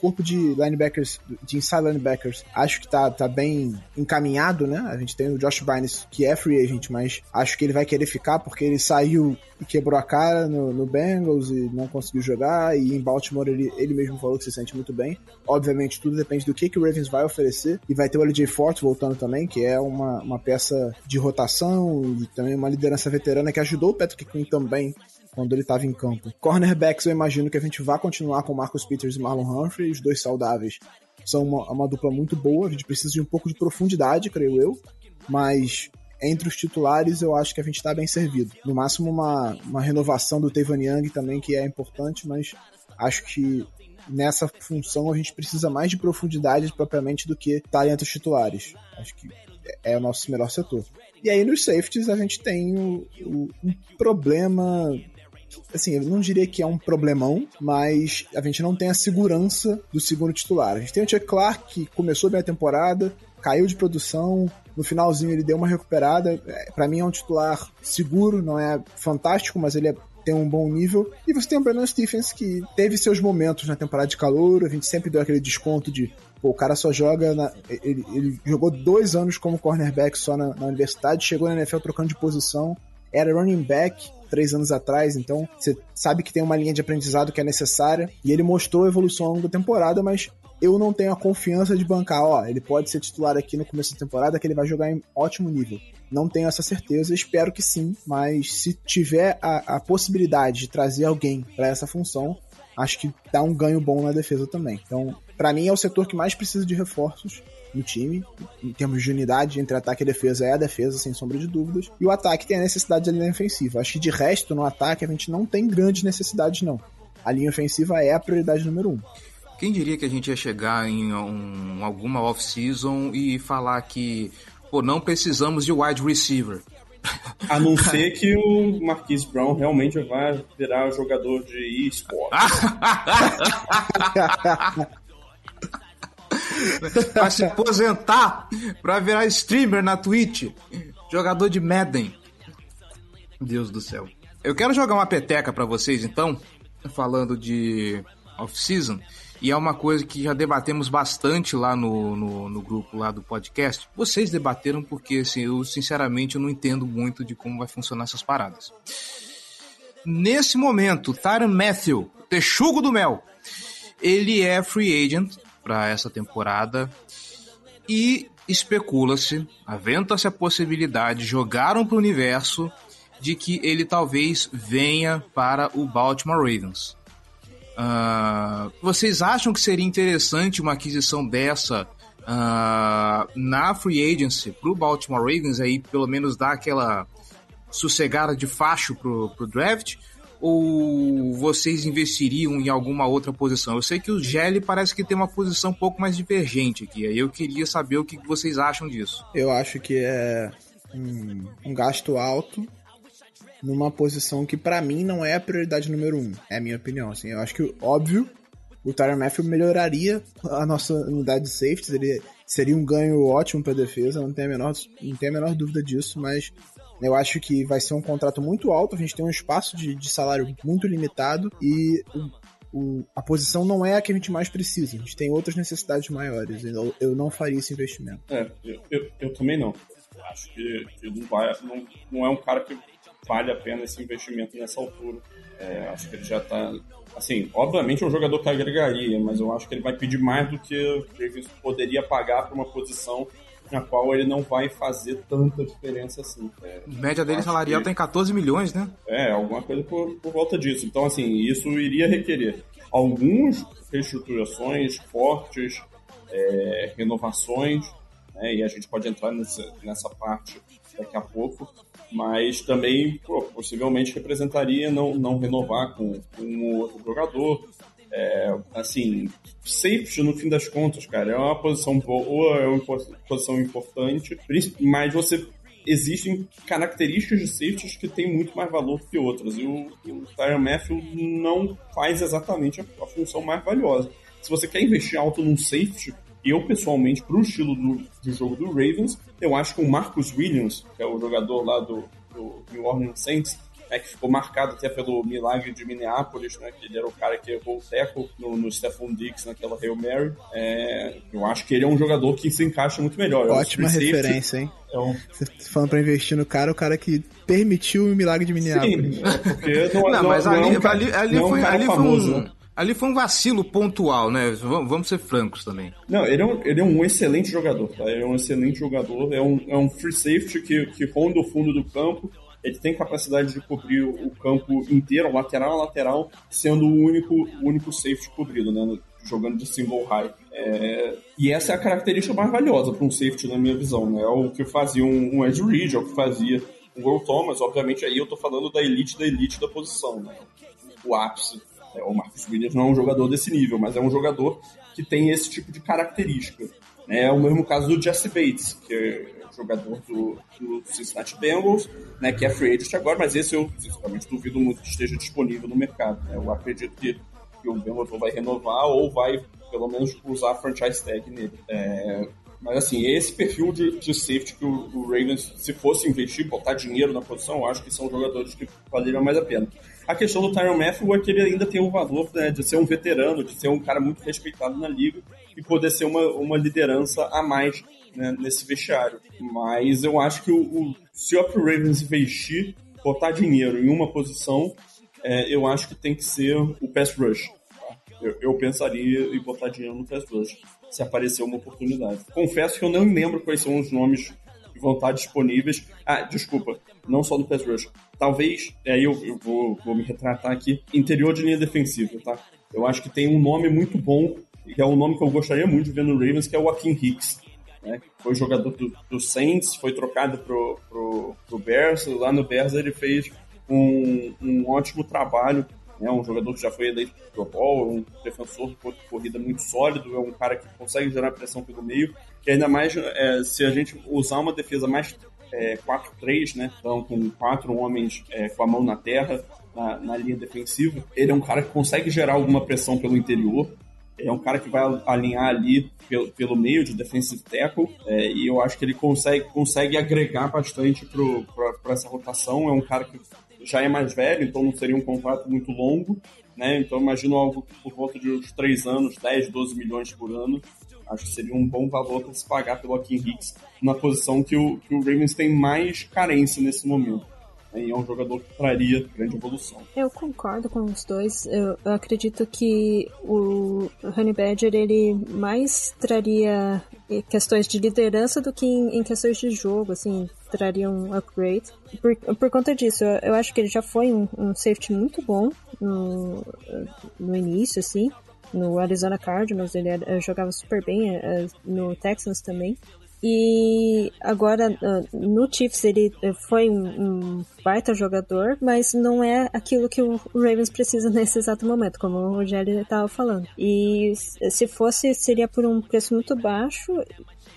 corpo de linebackers, de inside linebackers, acho que tá, tá bem encaminhado, né? A gente tem o Josh Bynes, que é free agent, mas acho que ele vai querer ficar porque ele saiu e quebrou a cara no, no Bengals e não conseguiu jogar, e em Baltimore ele, ele mesmo falou que se sente muito bem. Obviamente, tudo depende do que, que o Ravens vai oferecer, e vai ter o LJ Fort voltando também, que é uma, uma peça de rotação e também uma liderança veterana que ajudou o Patrick Quinn também quando ele estava em campo. Cornerbacks, eu imagino que a gente vai continuar com Marcus Peters e Marlon Humphrey, os dois saudáveis. São uma, uma dupla muito boa, a gente precisa de um pouco de profundidade, creio eu, mas entre os titulares eu acho que a gente está bem servido. No máximo uma, uma renovação do Tevon Young também, que é importante, mas acho que nessa função a gente precisa mais de profundidade propriamente do que estar entre os titulares. Acho que é o nosso melhor setor. E aí nos safeties a gente tem o, um problema assim, eu não diria que é um problemão, mas a gente não tem a segurança do segundo titular. A gente tem o Chuck Clark, que começou bem a temporada, caiu de produção, no finalzinho ele deu uma recuperada. É, para mim é um titular seguro, não é fantástico, mas ele é, tem um bom nível. E você tem o Brandon Stephens, que teve seus momentos na temporada de calor, a gente sempre deu aquele desconto de Pô, o cara só joga. Na, ele, ele, jogou dois anos como cornerback só na, na, universidade, chegou na NFL trocando de posição, era running back, três anos atrás, então você sabe que tem uma linha de aprendizado que é necessária, e ele mostrou evolução ao longo da temporada, mas eu não tenho a confiança de bancar, ó, ele pode ser titular aqui no começo da temporada, que ele vai jogar em ótimo nível. Não tenho essa certeza, espero que sim, mas se tiver a, a possibilidade de trazer alguém para essa função, acho que dá um ganho bom na defesa também. Então, para mim é o setor que mais precisa de reforços no time, em termos de unidade entre ataque e defesa, é a defesa, sem sombra de dúvidas. E o ataque tem a necessidade da linha ofensiva. Acho que de resto, no ataque, a gente não tem grandes necessidades, não. A linha ofensiva é a prioridade número um. Quem diria que a gente ia chegar em um, alguma off-season e falar que pô, não precisamos de wide receiver? A não ser que o Marquise Brown realmente vai virar jogador de esporte. Vai se aposentar pra virar streamer na Twitch. Jogador de Madden. Deus do céu. Eu quero jogar uma peteca para vocês então, falando de off-season. E é uma coisa que já debatemos bastante lá no, no, no, grupo lá do podcast. Vocês debateram porque, assim, eu sinceramente eu não entendo muito de como vai funcionar essas paradas. Nesse momento, Tyron Matthew, texugo do mel, ele é free agent para essa temporada e especula-se, aventa-se a possibilidade, jogaram para o universo de que ele talvez venha para o Baltimore Ravens. Uh, vocês acham que seria interessante uma aquisição dessa uh, na free agency para o Baltimore Ravens aí pelo menos dar aquela sossegada de facho pro, pro draft? Ou vocês investiriam em alguma outra posição? Eu sei que o Gelli parece que tem uma posição um pouco mais divergente aqui. Aí eu queria saber o que vocês acham disso. Eu acho que é um, um gasto alto numa posição que para mim não é a prioridade número um. É a minha opinião. Assim, eu acho que óbvio o Tyron Matthew melhoraria a nossa unidade de safety, ele seria um ganho ótimo para defesa, não tem a menor, não tem a menor dúvida disso, mas eu acho que vai ser um contrato muito alto, a gente tem um espaço de, de salário muito limitado e o, a posição não é a que a gente mais precisa. A gente tem outras necessidades maiores. Eu, eu não faria esse investimento. É, eu, eu, eu também não. Acho que, que não, vai, não, não é um cara que vale a pena esse investimento nessa altura. É, acho que ele já está. Assim, obviamente é um jogador que agregaria, mas eu acho que ele vai pedir mais do que o poderia pagar para uma posição na qual ele não vai fazer tanta diferença assim. É, média dele salarial que, tem 14 milhões, né? É, alguma coisa por, por volta disso. Então, assim, isso iria requerer alguns reestruturações fortes, é, renovações, né, e a gente pode entrar nessa, nessa parte daqui a pouco, mas também pô, possivelmente representaria não, não renovar com, com um outro jogador, É, assim, safety, no fim das contas, cara, é uma posição boa, é uma posição importante, mas você existem características de safeties que têm muito mais valor que outras, e o, o Tyron Matthew não faz exatamente a, a, função mais valiosa. Se você quer investir alto num safety, eu pessoalmente, para o estilo do, do, jogo do Ravens, eu acho que o Marcus Williams, que é o jogador lá do, do New Orleans Saints, é, que ficou marcado até pelo milagre de Minneapolis, né, que ele era o cara que errou o teco no, no Stephon Diggs naquela Hail Mary. É, eu acho que ele é um jogador que se encaixa muito melhor. É Ótima referência, hein? É um... Você tá falando pra investir no cara, o cara que permitiu o milagre de Minneapolis. Sim, é porque não, não, não mas ali, não, ali, ali, foi, um ali famoso, foi um... Né? Ali foi um vacilo pontual, né? Vamos ser francos também. Não, ele é um, ele é um excelente jogador, tá? Ele é um excelente jogador. É um, é um free safety que, que ronda o fundo do campo ele tem capacidade de cobrir o campo inteiro, lateral a lateral, sendo o único, único safety cobrido, né? Jogando de single high. É... e essa é a característica mais valiosa para um safety, na minha visão, né? É o que fazia um, um Ed Reed, é o que fazia um Will Thomas. Obviamente, aí eu tô falando da elite da elite da posição, né? O ápice. É, o Marcus Williams não é um jogador desse nível, mas é um jogador que tem esse tipo de característica. É o mesmo caso do Jesse Bates, que jogador do, do Cincinnati Bengals, né, que é free agent agora, mas esse eu sinceramente duvido muito que esteja disponível no mercado. Né? Eu acredito que, que o Bengals vai renovar ou vai pelo menos usar a franchise tag nele. É, mas assim, esse perfil de, de safety que o, o, Ravens, se fosse investir, botar dinheiro na posição, eu acho que são jogadores que valeriam mais a pena. A questão do Tyron Matthew é que ele ainda tem o valor né, de ser um veterano, de ser um cara muito respeitado na liga e poder ser uma, uma liderança a mais né, nesse vestiário. Mas eu acho que o, o, se o Ravens investir, botar dinheiro em uma posição, é, eu acho que tem que ser o pass rush. Tá? Eu, eu, pensaria em botar dinheiro no pass rush se aparecer uma oportunidade. Confesso que eu não lembro quais são os nomes que vão estar disponíveis. Ah, desculpa, não só no pass rush. Talvez, aí eu, eu vou, vou me retratar aqui, interior de linha defensiva, tá? Eu acho que tem um nome muito bom, que é um nome que eu gostaria muito de ver no Ravens, que é o Joaquim Hicks né? Foi jogador do, do Saints, foi trocado pro, pro, pro Bears. Lá no Bears ele fez um, um ótimo trabalho. É né? um jogador que já foi eleito pro Bowl, um defensor de corrida muito sólido, é um cara que consegue gerar pressão pelo meio. E ainda mais é, se a gente usar uma defesa mais é, 4-3, né? Então, com quatro homens é, com a mão na terra, na, na, linha defensiva. Ele é um cara que consegue gerar alguma pressão pelo interior. É um cara que vai alinhar ali pelo, pelo meio de defensive tackle é, e eu acho que ele consegue, consegue agregar bastante para essa rotação. É um cara que já é mais velho, então não seria um contrato muito longo, né? Então imagino algo por volta de uns 3 anos, 10, 12 milhões por ano. Acho que seria um bom valor para se pagar pelo Joaquim Hicks na posição que o, que o Ravens tem mais carência nesse momento. E é um jogador que traria grande evolução. Eu concordo com os dois. Eu, eu acredito que o Honey Badger ele mais traria questões de liderança do que em, em questões de jogo, assim, traria um upgrade. Por, por conta disso, eu, eu acho que ele já foi um, um safety muito bom no, no início, assim. No Arizona Cardinals, ele era, jogava super bem, eh, no Texans também. E agora ah, no Chiefs ele eh, foi um, baita jogador, mas não é aquilo que o Ravens precisa nesse exato momento, como o Rogério estava falando. E se fosse, seria por um preço muito baixo.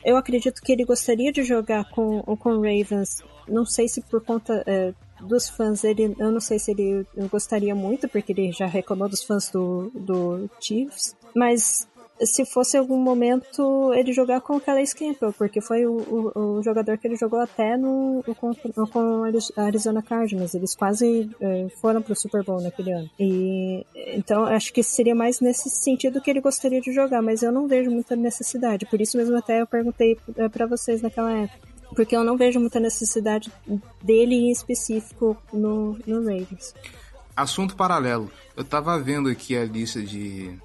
Eu acredito que ele gostaria de jogar com, com o Ravens, não sei se por conta é, dos fãs, ele, eu não sei se ele gostaria muito, porque ele já reclamou dos fãs do, do Chiefs, mas se fosse algum momento ele jogar com o Calais porque foi o, o, o, jogador que ele jogou até no, com, com o Arizona Cardinals. Eles quase é, foram pro Super Bowl naquele ano. E então acho que seria mais nesse sentido que ele gostaria de jogar, mas eu não vejo muita necessidade. Por isso mesmo até eu perguntei é, para vocês naquela época. Porque eu não vejo muita necessidade dele em específico no, no Ravens. Assunto paralelo. Eu tava vendo aqui a lista de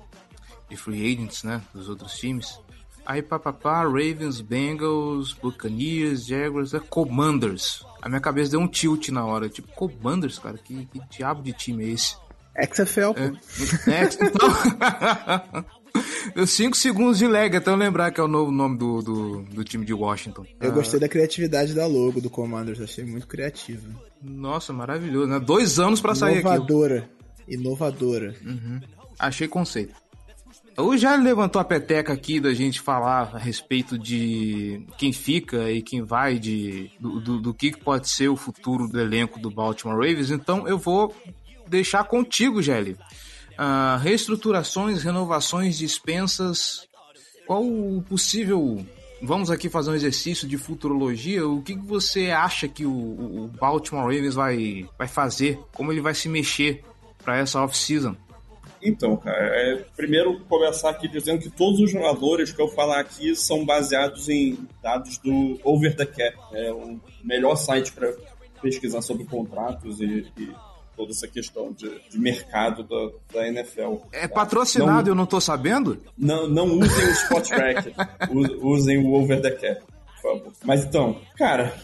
de free agents, né, dos outros times. Aí papapá, Ravens, Bengals, Buccaneers, Jaguars, é Commanders. A minha cabeça deu um tilt na hora, tipo, Commanders, cara, que, que diabo de time é esse? XFL, é, é, então... Deu 5 segundos de lag até eu lembrar que é o novo nome do, do, do time de Washington. Eu ah. gostei da criatividade da logo do Commanders, achei muito criativo. Nossa, maravilhoso, né? Dois anos para sair aqui. Inovadora. Inovadora. Uhum. Achei conceito. O já levantou a peteca aqui da gente falar a respeito de quem fica e quem vai, de, do, do, do que pode ser o futuro do elenco do Baltimore Ravens, então eu vou deixar contigo, Gelli. Uh, reestruturações, renovações, dispensas. Qual o possível. Vamos aqui fazer um exercício de futurologia. O que, você acha que o, o Baltimore Ravens vai, vai fazer? Como ele vai se mexer para essa off-season? Então, cara, é, primeiro começar aqui dizendo que todos os jogadores que eu falar aqui são baseados em dados do Over the Cap, é o melhor site para pesquisar sobre contratos e, e, toda essa questão de, de mercado da, da, NFL. É patrocinado, não, eu não tô sabendo? Não, não usem o Spot Track, usem o Over the Cap, por favor. Mas então, cara,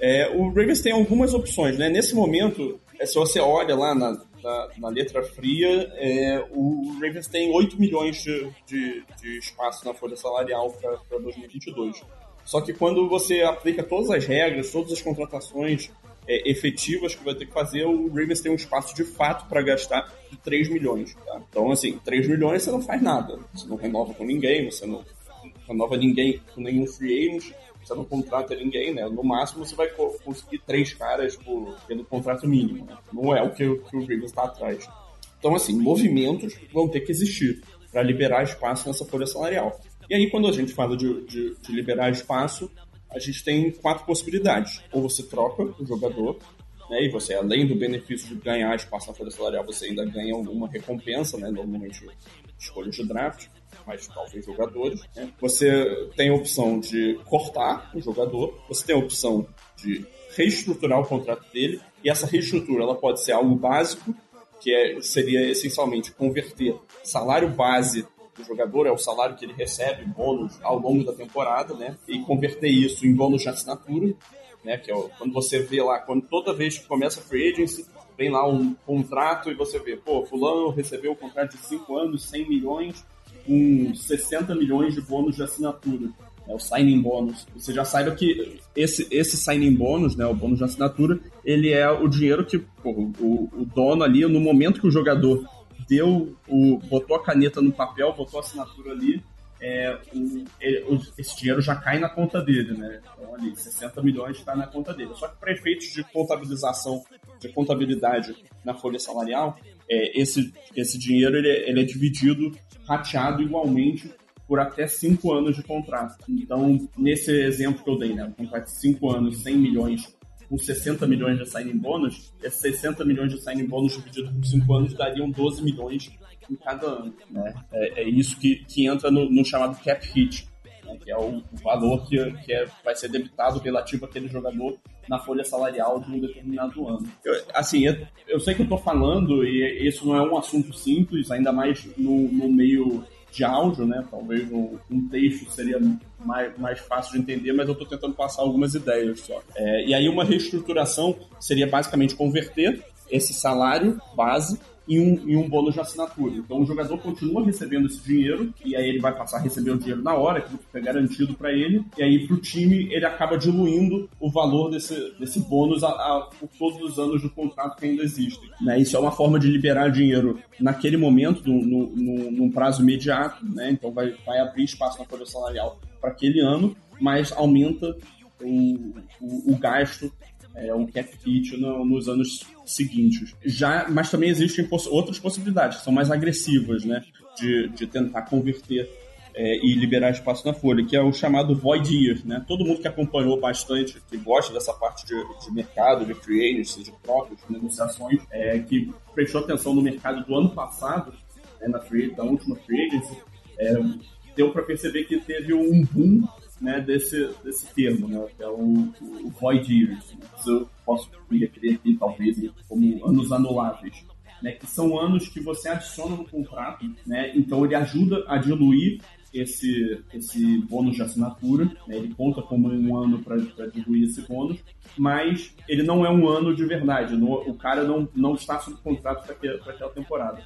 é, o Ravens tem algumas opções, né? Nesse momento, é, se você olha lá na, na, na letra fria, é, o Ravens tem 8 milhões de, de, de espaço na folha salarial para 2022. Só que quando você aplica todas as regras, todas as contratações é, efetivas que vai ter que fazer, o Ravens tem um espaço de fato para gastar de 3 milhões. Tá? Então, assim, 3 milhões você não faz nada. Você não renova com ninguém, você não renova ninguém com nenhum free agent você não contrata ninguém, né? No máximo você vai conseguir três caras por, pelo contrato mínimo, né? Não é o que, que o Ravens está atrás. Então, assim, movimentos vão ter que existir para liberar espaço nessa folha salarial. E aí, quando a gente fala de, de, de, liberar espaço, a gente tem quatro possibilidades. Ou você troca o jogador, né, e você, além do benefício de ganhar espaço na folha salarial, você ainda ganha alguma recompensa, né, normalmente escolhas de draft mas talvez jogadores. Né? Você tem a opção de cortar o jogador, você tem a opção de reestruturar o contrato dele, e essa reestrutura ela pode ser algo básico, que é, seria essencialmente converter salário base do jogador, é o salário que ele recebe, bônus ao longo da temporada, né? E converter isso em bônus de assinatura, né? Que é quando você vê lá, quando toda vez que começa a free agency, vem lá um contrato e você vê, pô, fulano recebeu um contrato de 5 anos, 100 milhões, com 60 milhões de bônus de assinatura. É o signing bônus. Você já saiba que esse, esse signing bônus, né, o bônus de assinatura, ele é o dinheiro que o, o dono ali, no momento que o jogador deu o, botou a caneta no papel, botou a assinatura ali, é, o, ele, esse dinheiro já cai na conta dele, né? Então ali, 60 milhões está na conta dele. Só que para efeitos de contabilização, de contabilidade na folha salarial, é, esse, esse dinheiro ele, ele é dividido rateado igualmente por até 5 anos de contrato. Então, nesse exemplo que eu dei, né, um contrato de 5 anos, 100 milhões, com 60 milhões de signing bônus, esses 60 milhões de signing bônus dividido por 5 anos dariam 12 milhões em cada ano. Né? É, é isso que, que entra no, no chamado cap hit, né, que é o, o valor que, que é, vai ser debitado relativo àquele jogador na folha salarial de um determinado ano. Eu, assim, eu, eu, sei que eu estou falando e isso não é um assunto simples, ainda mais no, no meio de áudio, né? Talvez um, um, texto seria mais, mais fácil de entender, mas eu estou tentando passar algumas ideias só. É, e aí uma reestruturação seria basicamente converter esse salário base em um, em um bônus de assinatura. Então o jogador continua recebendo esse dinheiro e aí ele vai passar a receber o dinheiro na hora, que fica garantido para ele, e aí para o time ele acaba diluindo o valor desse, desse bônus a, a, por todos os anos do contrato que ainda existem. Né? Isso é uma forma de liberar dinheiro naquele momento, no, no, no, num prazo imediato, né? então vai, vai abrir espaço na folha salarial para aquele ano, mas aumenta o, o, o gasto é, um cap hit no, nos anos seguintes. Já, mas também existem poss outras possibilidades, que são mais agressivas, né? De, de tentar converter é, e liberar espaço na folha, que é o chamado void year, né? Todo mundo que acompanhou bastante, que gosta dessa parte de, de mercado, de free agency, de trocas, de negociações, é, que prestou atenção no mercado do ano passado, né, na free, da última free agency, é, deu para perceber que teve um boom né, desse, desse termo, né, que é o, o void. Né, eu posso me referir aqui, talvez, como anos anuláveis. Né, que são anos que você adiciona no contrato, né, então ele ajuda a diluir esse, esse bônus de assinatura, né, ele conta como um ano para diluir esse bônus, mas ele não é um ano de verdade, no, o cara não, não está sob contrato para aquela temporada.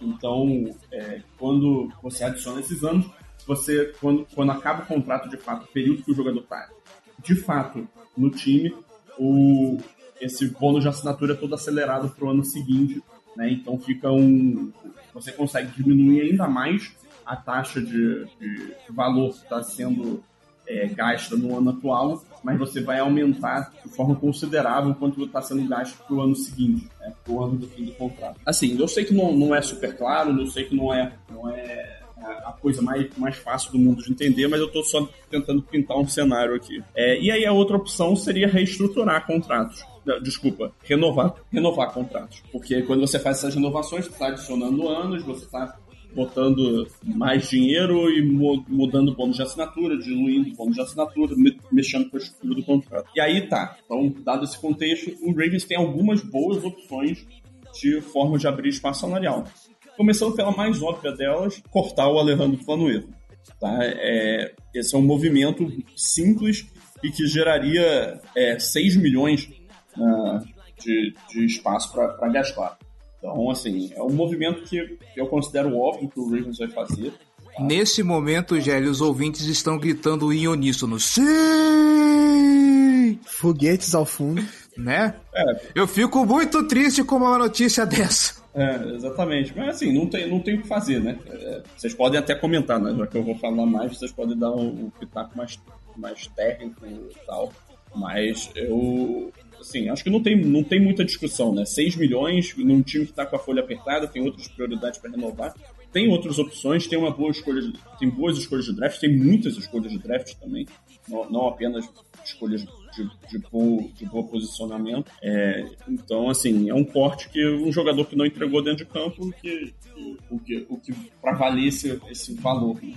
Então, é, quando você adiciona esses anos, você, quando, quando acaba o contrato de fato, o período que o jogador está de fato no time, o, esse bônus de assinatura é todo acelerado para o ano seguinte, né? Então fica um. Você consegue diminuir ainda mais a taxa de, de valor que está sendo é, gasta no ano atual, mas você vai aumentar de forma considerável quanto está sendo gasto para o ano seguinte, né, para o ano do fim do contrato. Assim, eu sei que não, não é super claro, eu sei que não é, não é a coisa mais, mais fácil do mundo de entender, mas eu estou só tentando pintar um cenário aqui. É, e aí a outra opção seria reestruturar contratos. Desculpa, renovar, renovar contratos. Porque quando você faz essas renovações, você está adicionando anos, você está botando mais dinheiro e mudando o bônus de assinatura, diluindo o bônus de assinatura, mexendo com a estrutura do contrato. E aí tá. Então, dado esse contexto, o Ravens tem algumas boas opções de forma de abrir espaço salarial. Começando pela mais óbvia delas, cortar o Alejandro Flanoeiro. Tá? É, esse é um movimento simples e que geraria é, 6 milhões uh, de, de espaço para gastar. Então, assim, é um movimento que eu considero óbvio que o Ravens vai fazer. Nesse momento, Gélio, os ouvintes estão gritando em uníssono. Sim! Foguetes ao fundo. Né? É. Eu fico muito triste com uma notícia dessa. É, exatamente. Mas assim, não tem, não tem o que fazer, né? É, vocês podem até comentar, né? Já que eu vou falar mais, vocês podem dar um, um pitaco mais, mais técnico e tal. Mas eu, assim, acho que não tem, não tem muita discussão, né? 6 milhões num time que está com a folha apertada, tem outras prioridades para renovar. Tem outras opções, tem uma boa escolha, de, tem boas escolhas de draft, tem muitas escolhas de draft também, não, não apenas escolhas de, de, bom, de bom posicionamento. É, então, assim, é um corte que um jogador que não entregou dentro de campo, que, o que, o que para valer esse, esse valor. Né?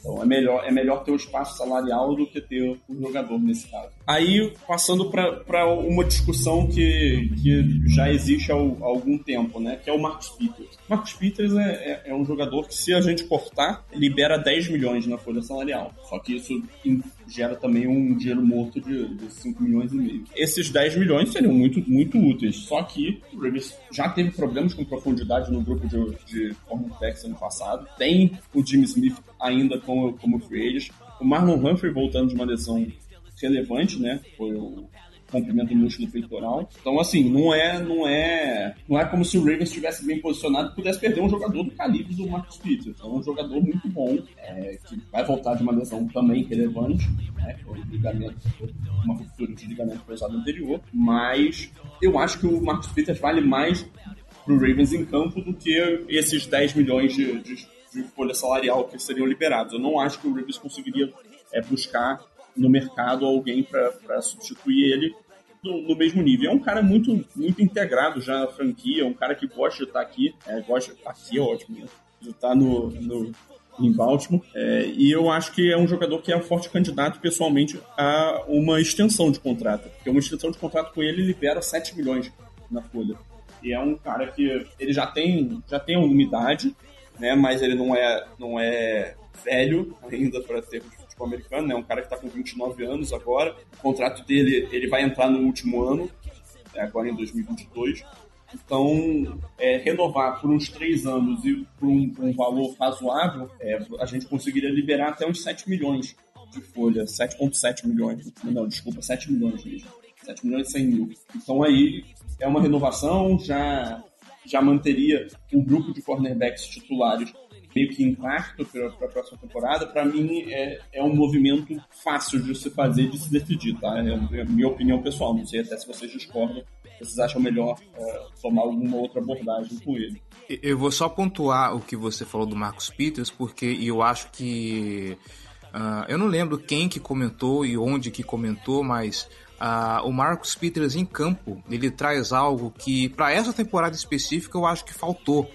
Então é melhor, é melhor ter o espaço salarial do que ter o jogador nesse caso. Aí, passando para uma discussão que, que já existe há, há, algum tempo, né? Que é o Marcos Peters. Marcos Peters é, é, é, um jogador que, se a gente cortar, libera 10 milhões na folha salarial. Só que isso gera também um dinheiro morto de, de 5 milhões e meio. Esses 10 milhões seriam muito, muito úteis. Só que o Ravens já teve problemas com profundidade no grupo de, de cornerbacks ano passado. Tem o Jimmy Smith ainda como, como free agent. O Marlon Humphrey voltando de uma lesão relevante, né? Foi o comprimento músculo peitoral. Então, assim, não é, não é, não é como se o Ravens estivesse bem posicionado e pudesse perder um jogador do calibre do Marcus Peters. É um jogador muito bom, é, que vai voltar de uma lesão também relevante, né? Foi ligamento, uma ruptura de ligamento cruzado anterior, mas eu acho que o Marcus Peters vale mais para o Ravens em campo do que esses 10 milhões de, de, de folha salarial que seriam liberados. Eu não acho que o Ravens conseguiria é, buscar no mercado alguém para substituir ele no, no, mesmo nível. É um cara muito, muito integrado já na franquia, um cara que gosta de estar aqui, é, gosta aqui é ótimo, né? de estar no, no em Baltimore. É, e eu acho que é um jogador que é um forte candidato, pessoalmente, a uma extensão de contrato. Porque uma extensão de contrato com ele libera 7 milhões na folha. E é um cara que ele já tem, já tem uma umidade, né? Mas ele não é, não é velho ainda para ter futebol americano, né? Um cara que está com 29 anos agora. O contrato dele, ele vai entrar no último ano, é agora em 2022. Então, é, renovar por uns três anos e por um, por um valor razoável, é, a gente conseguiria liberar até uns 7 milhões de folha, 7,7 milhões. Não, desculpa, 7 milhões mesmo. 7 milhões e 100 mil. Então aí é uma renovação, já, já manteria um grupo de cornerbacks titulares meio que intacto para a próxima temporada, para mim é, é um movimento fácil de se fazer, de se decidir, tá? É, é minha opinião pessoal, não sei até se vocês discordam, vocês acham melhor é, tomar alguma outra abordagem com ele. Eu vou só pontuar o que você falou do Marcos Peters, porque eu acho que. Uh, eu não lembro quem que comentou e onde que comentou, mas Uh, o Marcos Peters em campo, ele traz algo que, para essa temporada específica, eu acho que faltou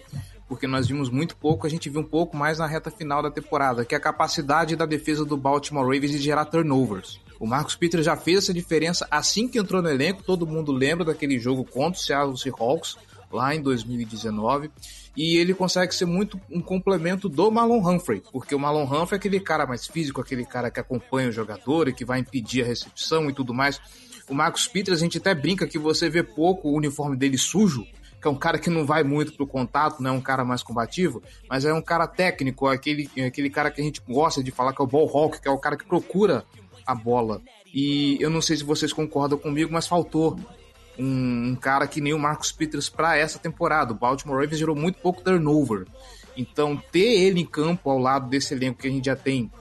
porque nós vimos muito pouco, a gente viu um pouco mais na reta final da temporada, que é a capacidade da defesa do Baltimore Ravens de gerar turnovers. O Marcos Peters já fez essa diferença assim que entrou no elenco, todo mundo lembra daquele jogo contra o Seattle Seahawks, lá em 2019, e ele consegue ser muito um complemento do Malon Humphrey, porque o Malon Humphrey é aquele cara mais físico, aquele cara que acompanha o jogador e que vai impedir a recepção e tudo mais. O Marcos Peters, a gente até brinca que você vê pouco o uniforme dele sujo, que é um cara que não vai muito pro contato, não é um cara mais combativo, mas é um cara técnico, é aquele, é aquele cara que a gente gosta de falar que é o ball hawk, que é o cara que procura a bola. E eu não sei se vocês concordam comigo, mas faltou um, um cara que nem o Marcus Peters para essa temporada. O Baltimore Ravens gerou muito pouco turnover. Então, ter ele em campo ao lado desse elenco que a gente já tem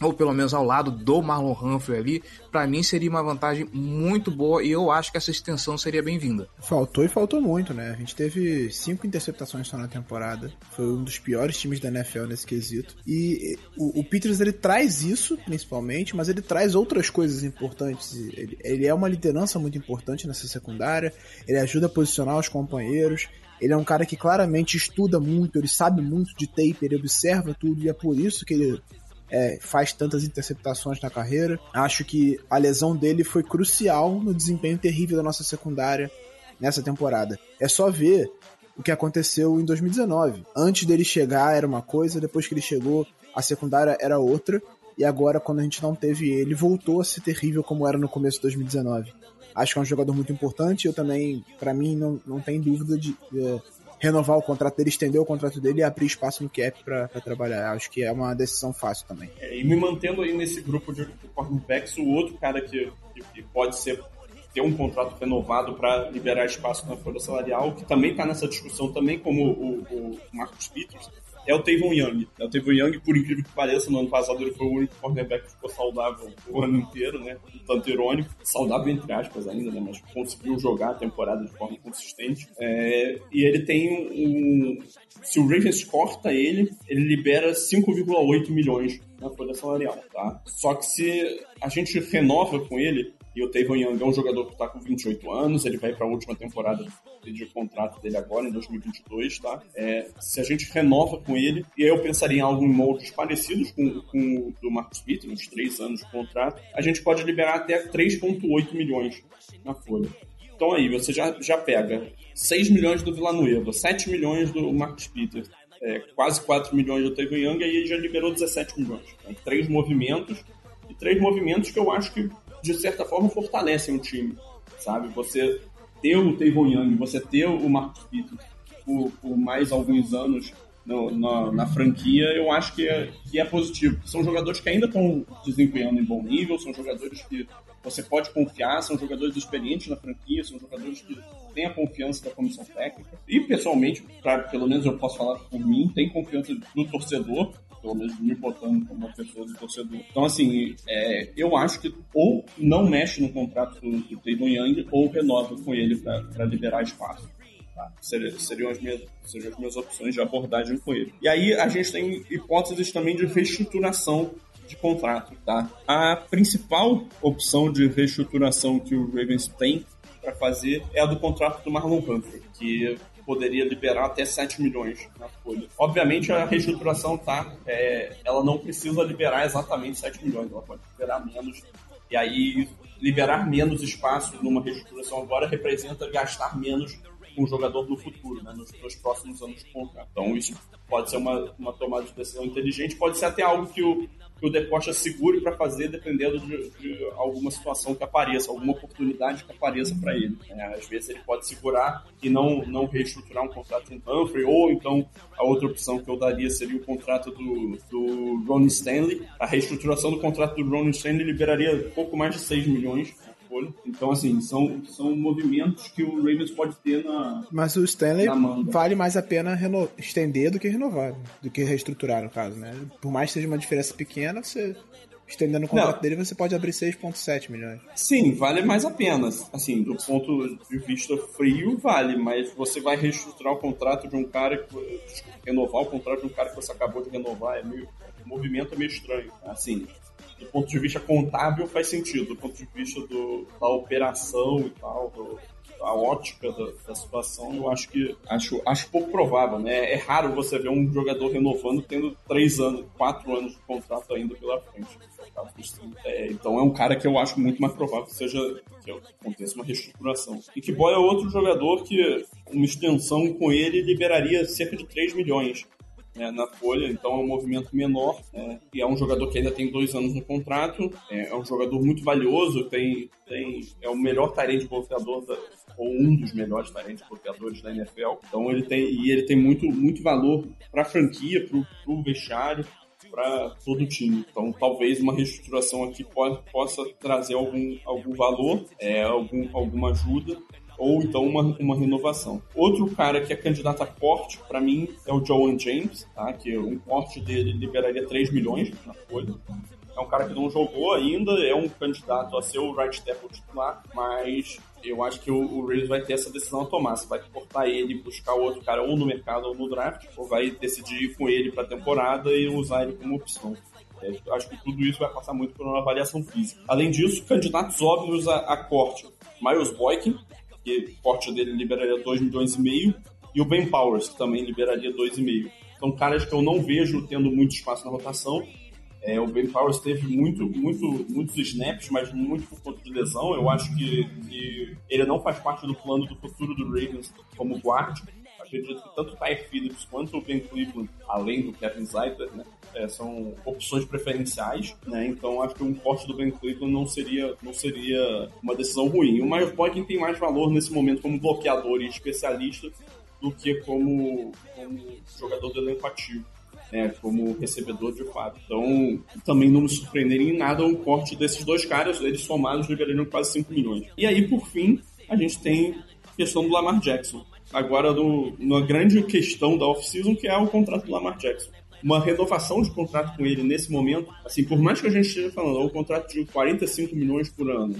ou pelo menos ao lado do Marlon Humphrey ali, para mim seria uma vantagem muito boa e eu acho que essa extensão seria bem-vinda. Faltou e faltou muito, né? A gente teve cinco interceptações só na temporada, foi um dos piores times da NFL nesse quesito. E o, o Peters ele traz isso, principalmente, mas ele traz outras coisas importantes. Ele, ele é uma liderança muito importante nessa secundária, ele ajuda a posicionar os companheiros, ele é um cara que claramente estuda muito, ele sabe muito de tape, ele observa tudo e é por isso que ele é, faz tantas interceptações na carreira. Acho que a lesão dele foi crucial no desempenho terrível da nossa secundária nessa temporada. É só ver o que aconteceu em 2019. Antes dele chegar era uma coisa, depois que ele chegou, a secundária era outra. E agora, quando a gente não teve ele, voltou a ser terrível como era no começo de 2019. Acho que é um jogador muito importante. Eu também, para mim, não, não tem dúvida de, de renovar o contrato dele, estender o contrato dele e abrir espaço no cap para trabalhar. Acho que é uma decisão fácil também. É, e me mantendo aí nesse grupo de cornerbacks, o outro cara que, que, que pode ser ter um contrato renovado para liberar espaço na folha salarial, que também está nessa discussão também, como o, o Marcos Peters, é o Tavon Young. É o Tavon Young, por incrível que pareça, no ano passado ele foi o único cornerback que ficou saudável o ano inteiro, né? Tanto irônico, saudável entre aspas ainda, né? Mas conseguiu jogar a temporada de forma consistente. É... e ele tem um. Se o Ravens corta ele, ele libera 5,8 milhões na folha salarial, tá? Só que se a gente renova com ele, e o Tavon Young é um jogador que está com 28 anos, ele vai para a última temporada de contrato dele agora, em 2022, tá? É, se a gente renova com ele, e eu pensaria em algo em moldes parecidos com, com o do Marcos Peter, uns 3 anos de contrato, a gente pode liberar até 3,8 milhões na folha. Então aí, você já, já pega 6 milhões do Villanueva, 7 milhões do Marcos Peter, é, quase 4 milhões do Tavon Young, e aí já liberou 17 milhões. Então, três movimentos, e três movimentos que eu acho que de certa forma, fortalecem o time, sabe? Você ter o Tavon Young, você ter o Marcos Peters por, por mais alguns anos no, na, na, franquia, eu acho que é, que é positivo. São jogadores que ainda estão desempenhando em bom nível, são jogadores que você pode confiar, são jogadores experientes na franquia, são jogadores que têm a confiança da comissão técnica. E, pessoalmente, pra, pelo menos eu posso falar por mim, tem confiança do torcedor menos me botando como uma pessoa de torcedor. Então, assim, é, eu acho que ou não mexe no contrato do, do Taylor Young ou renova com ele para liberar espaço. Tá? Seriam, seriam, as minhas, seriam as minhas opções de abordagem com ele. E aí a gente tem hipóteses também de reestruturação de contrato, tá? A principal opção de reestruturação que o Ravens tem para fazer é a do contrato do Marlon Humphrey, que poderia liberar até 7 milhões na folha. Obviamente a reestruturação tá, é, ela não precisa liberar exatamente 7 milhões, ela pode liberar menos. E aí liberar menos espaço numa reestruturação agora representa gastar menos com o jogador no futuro, né, nos, nos, próximos anos de contrato. Então isso pode ser uma, uma tomada de decisão inteligente, pode ser até algo que o, que o Decosta segure para fazer, dependendo de, de, alguma situação que apareça, alguma oportunidade que apareça para ele. É, às vezes ele pode segurar e não, não reestruturar um contrato o Humphrey, ou então a outra opção que eu daria seria o contrato do, do Ron Stanley. A reestruturação do contrato do Ron Stanley liberaria pouco mais de 6 milhões folha. Então, assim, são, são movimentos que o Ravens pode ter na. Mas o Stanley vale mais a pena reno... estender do que renovar, do que reestruturar, no caso, né? Por mais que seja uma diferença pequena, você. Estendendo o contrato Não. dele, você pode abrir 6,7 milhões. Sim, vale mais a pena. Assim, do ponto de vista frio, vale, mas você vai reestruturar o contrato de um cara que. Renovar o contrato de um cara que você acabou de renovar é meio. O movimento é meio estranho. Assim, do ponto de vista contábil faz sentido, do ponto de vista do, da operação e tal, do, ótica da, da, situação, eu acho que acho, acho pouco provável, né? É raro você ver um jogador renovando tendo três anos, quatro anos de contrato ainda pela frente. É, então é um cara que eu acho muito mais provável que seja que aconteça uma reestruturação. E que Boy é outro jogador que uma extensão com ele liberaria cerca de 3 milhões né, na folha, então é um movimento menor. Né, e é um jogador que ainda tem dois anos no contrato, é, é um jogador muito valioso, tem, tem, é o melhor tarente bloqueador da, ou um dos melhores tarentes bloqueadores da NFL. Então ele tem e ele tem muito, muito valor para a franquia, para o vestiário. para todo o time. Então, talvez uma reestruturação aqui pode, possa trazer algum, algum valor, é, algum, alguma ajuda, ou então uma, uma renovação. Outro cara que é candidato a corte, para mim, é o Joan James, tá? que um corte dele liberaria 3 milhões na folha. É um cara que não jogou ainda, é um candidato a ser o right tackle titular, mas eu acho que o, o Raiders vai ter essa decisão a tomar. Se vai cortar ele e buscar outro cara ou no mercado ou no draft, ou vai decidir ir com ele para a temporada e usar ele como opção. É, acho que tudo isso vai passar muito por uma avaliação física. Além disso, candidatos óbvios a, a corte. Miles Boykin, que o corte dele liberaria 2 milhões e meio, e o Ben Powers, que também liberaria 2,5. São caras que eu não vejo tendo muito espaço na rotação, é, o Ben Powers teve muito, muito, muitos snaps, mas muito por conta de lesão. Eu acho que, que ele não faz parte do plano do futuro do Ravens como guarda. Acredito que tanto o Ty Phillips quanto o Ben Cleveland, além do Kevin Zeitler, né, é, são opções preferenciais, né? Então acho que um corte do Ben Cleveland não seria, não seria uma decisão ruim. O Miles Boykin tem mais valor nesse momento como bloqueador e especialista do que como, como jogador de elenco ativo né, como recebedor de fato. Então, também não me surpreenderia em nada um corte desses dois caras, eles somados liberariam quase 5 milhões. E aí, por fim, a gente tem a questão do Lamar Jackson. Agora, no, na grande questão da off-season, que é o contrato do Lamar Jackson uma renovação de contrato com ele nesse momento, assim, por mais que a gente esteja falando, é um contrato de 45 milhões por ano,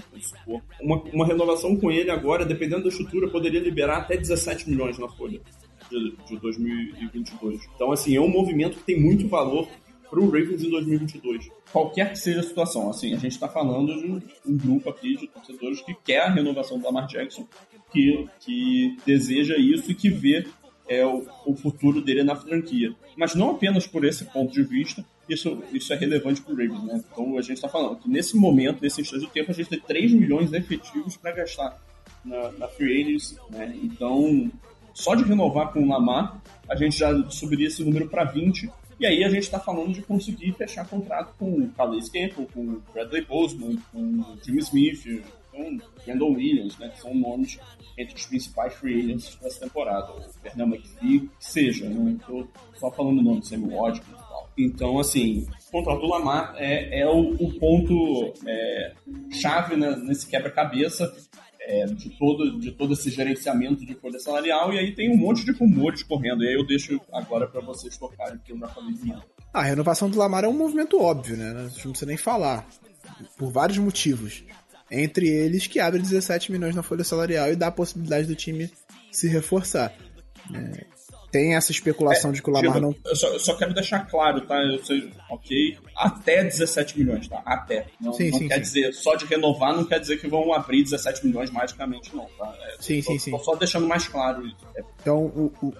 uma, uma renovação com ele agora, dependendo da estrutura, poderia liberar até 17 milhões na folha de, de 2022. Então, assim, é um movimento que tem muito valor para o Ravens em 2022. Qualquer que seja a situação, assim, a gente está falando de um, grupo aqui de torcedores que quer a renovação do Lamar Jackson, que, que deseja isso e que vê é, o, o futuro dele na franquia. Mas não apenas por esse ponto de vista, isso, isso é relevante para o Ravens, né? Então a gente está falando que nesse momento, nesse instante do tempo, a gente tem 3 milhões efetivos para gastar na, na Free Agency, né? Então só de renovar com o Lamar, a gente já subiria esse número para 20. E aí a gente está falando de conseguir fechar contrato com o Calais Campbell, com Bradley Boseman, com o Jimmy Smith, com Kendall Williams, né, que são nomes entre os principais free agents dessa temporada. O Fernando McPhee, que seja, não estou só falando o nome, Sammy Watkins tal. Então, assim, o contrato do Lamar é, é o, o ponto é, chave né, nesse quebra-cabeça é, de, todo, de todo esse gerenciamento de folha salarial, e aí tem um monte de rumores correndo, e aí eu deixo agora para vocês tocarem, porque eu já falei demais. A renovação do Lamar é um movimento óbvio, né? Não precisa nem falar. Por vários motivos. Entre eles, que abre 17 milhões na folha salarial e dá a possibilidade do time se reforçar. É, tem essa especulação é, de que o Lamar não. Eu só, eu só, quero deixar claro, tá? Eu sei, ok. Até 17 milhões, tá? Até. Não, sim, não sim, quer sim. dizer, só de renovar não quer dizer que vão abrir 17 milhões magicamente, não, tá? É, sim, sim, sim. Tô só deixando mais claro isso. É. Então, o, o,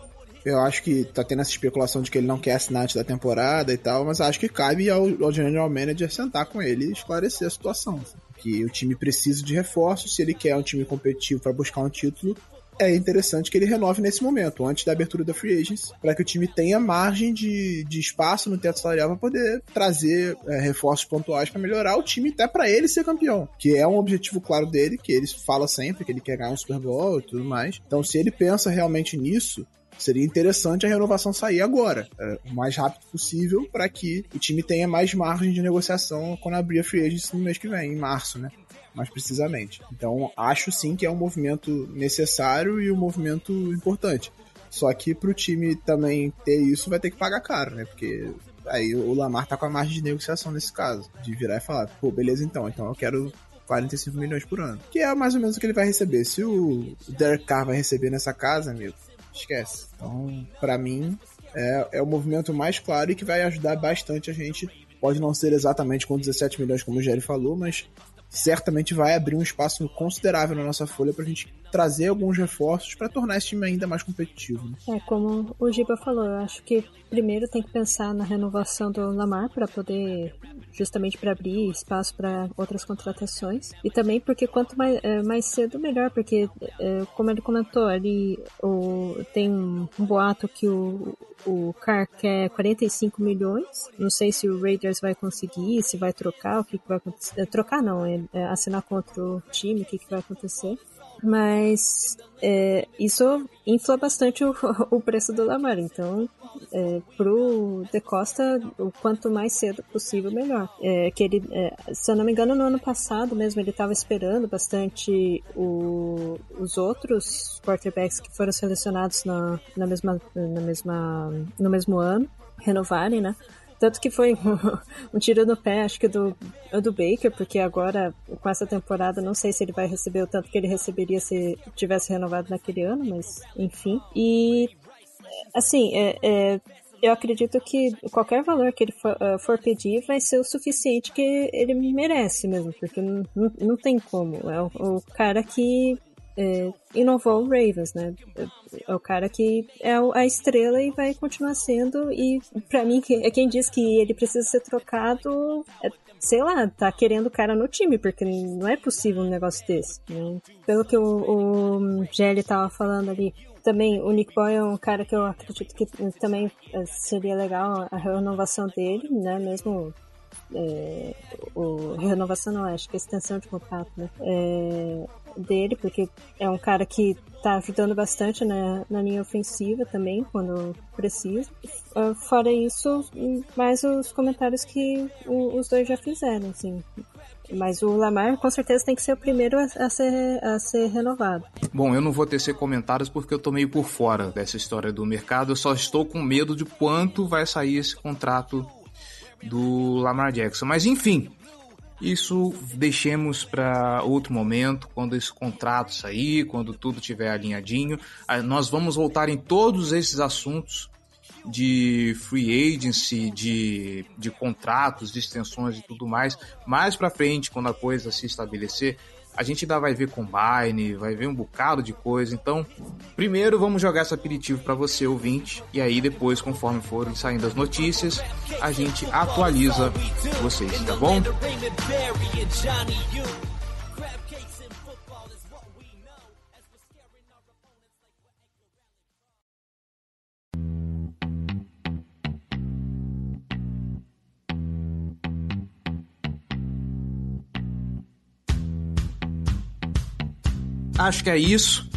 eu acho que tá tendo essa especulação de que ele não quer assinar antes da temporada e tal, mas acho que cabe ao, ao General Manager sentar com ele e esclarecer a situação. Assim. Que o time precisa de reforço, se ele quer um time competitivo para buscar um título, é interessante que ele renove nesse momento, antes da abertura da Free Agents, para que o time tenha margem de, de espaço no teto salarial para poder trazer é, reforços pontuais para melhorar o time, até para ele ser campeão, que é um objetivo claro dele, que ele fala sempre que ele quer ganhar um Super Bowl e tudo mais. Então, se ele pensa realmente nisso, seria interessante a renovação sair agora, é, o mais rápido possível, para que o time tenha mais margem de negociação quando abrir a free agency no mês que vem, em março, né? Mais precisamente. Então, acho sim que é um movimento necessário e um movimento importante. Só que para o time também ter isso, vai ter que pagar caro, né? Porque aí o Lamar tá com a margem de negociação nesse caso, de virar e falar, pô, beleza então, então eu quero 45 milhões por ano. Que é mais ou menos o que ele vai receber. Se o Derek Carr vai receber nessa casa, amigo, esquece. Então, para mim, é, é o movimento mais claro e que vai ajudar bastante a gente. Pode não ser exatamente com 17 milhões, como o Jerry falou, mas certamente vai abrir um espaço considerável na nossa folha para a gente trazer alguns reforços para tornar esse time ainda mais competitivo. Né? É, como o Giba falou, eu acho que primeiro tem que pensar na renovação do Lamar para poder justamente para abrir espaço para outras contratações e também porque quanto mais, é, mais cedo melhor porque é, como ele comentou ali o, tem um, um boato que o, o Carr quer 45 milhões. Não sei se o Raiders vai conseguir se vai trocar o que, que vai acontecer. Trocar não é, é assinar contra o time o que, que vai acontecer mas é, isso infla bastante o, o, preço do Lamar. Então, é, pro De Costa, o quanto mais cedo possível, melhor. É, que ele, é, se eu não me engano, no ano passado mesmo, ele estava esperando bastante o, os outros quarterbacks que foram selecionados na, na mesma, na mesma, no mesmo ano renovarem, né? Tanto que foi um, tiro no pé, acho que do, do Baker, porque agora, com essa temporada, não sei se ele vai receber o tanto que ele receberia se tivesse renovado naquele ano, mas enfim. E, assim, é, é eu acredito que qualquer valor que ele for, uh, for, pedir vai ser o suficiente que ele merece mesmo, porque não, não, não tem como. É o, o cara que é, inovou o Ravens, né? É o cara que é a estrela e vai continuar sendo. E para mim, é quem diz que ele precisa ser trocado, é, sei lá, tá querendo o cara no time, porque não é possível um negócio desse. Né? Pelo que o, o Gelli tava falando ali, também o Nick Boy é um cara que eu acredito que também é, seria legal a renovação dele, né? Mesmo é, o, renovação não, acho que a extensão de contrato, né? É, dele, porque é um cara que tá ajudando bastante na, na linha ofensiva também, quando precisa. Uh, fora isso, mais os comentários que o, os dois já fizeram, assim. Mas o Lamar com certeza tem que ser o primeiro a, a, ser, a ser renovado. Bom, eu não vou tecer comentários porque eu tô meio por fora dessa história do mercado. Eu só estou com medo de quanto vai sair esse contrato do Lamar Jackson. Mas enfim, isso deixemos para outro momento, quando esse contrato sair, quando tudo tiver alinhadinho. Nós vamos voltar em todos esses assuntos de free agency, de, de contratos, de extensões e tudo mais, mais para frente, quando a coisa se estabelecer, a gente ainda vai ver combine, vai ver um bocado de coisa. Então, primeiro vamos jogar esse aperitivo para você, ouvinte, e aí depois, conforme forem saindo as notícias, a gente atualiza vocês, tá bom? Acho que é isso.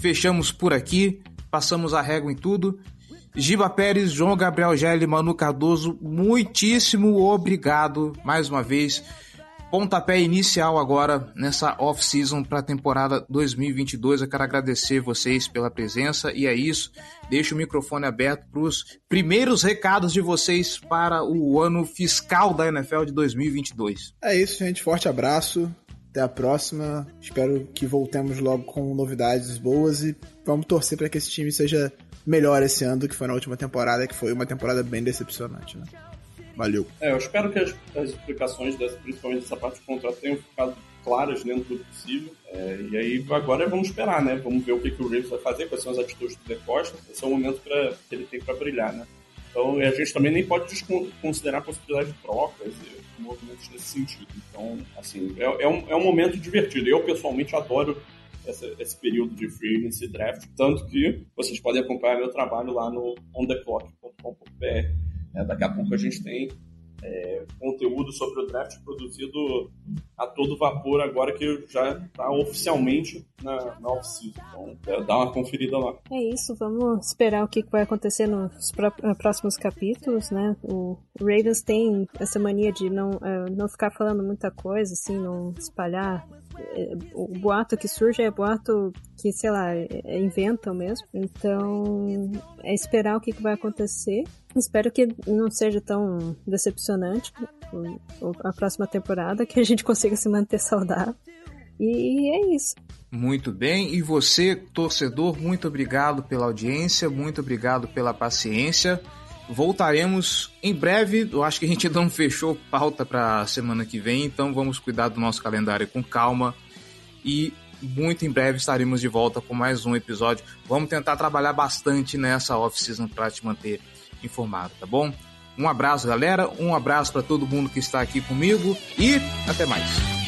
Fechamos por aqui. Passamos a régua em tudo. Giba Pérez, João Gabriel Gelli, Manu Cardoso, muitíssimo obrigado mais uma vez. Pontapé inicial agora nessa off-season para a temporada 2022. Eu quero agradecer vocês pela presença e é isso. Deixo o microfone aberto para os primeiros recados de vocês para o ano fiscal da NFL de 2022. É isso, gente. Forte abraço. Até a próxima. Espero que voltemos logo com novidades boas e vamos torcer para que esse time seja melhor esse ano do que foi na última temporada, que foi uma temporada bem decepcionante. Né? Valeu. É, eu espero que as, as explicações, dessa, principalmente dessa parte do contrato, tenham ficado claras dentro do possível. É, e aí agora vamos esperar, né? Vamos ver o que, que o Reeves vai fazer, quais são as atitudes do De Costa. Esse é o momento pra, que ele tem para brilhar, né? Então a gente também nem pode desconsiderar a possibilidade de trocas movimentos nesse sentido. Então, assim, é, é, um, é um momento divertido. Eu, pessoalmente, adoro essa, esse período de free agency draft, tanto que vocês podem acompanhar meu trabalho lá no ontheclock.com.br. É, daqui a pouco a gente tem é, conteúdo sobre o draft produzido a todo vapor agora que já está oficialmente na, na off-season. Então, é, dá uma conferida lá. É isso, vamos esperar o que vai acontecer nos próximos capítulos, né? O Ravens tem essa mania de não, uh, não ficar falando muita coisa, assim, não espalhar o boato que surge é boato que, sei lá, inventam mesmo. Então, é esperar o que vai acontecer. Espero que não seja tão decepcionante a próxima temporada, que a gente consiga se manter saudável. E é isso. Muito bem. E você, torcedor, muito obrigado pela audiência, muito obrigado pela paciência. Voltaremos em breve. Eu acho que a gente ainda não fechou pauta para semana que vem, então vamos cuidar do nosso calendário com calma. E muito em breve estaremos de volta com mais um episódio. Vamos tentar trabalhar bastante nessa off-season para te manter informado, tá bom? Um abraço, galera. Um abraço para todo mundo que está aqui comigo e até mais.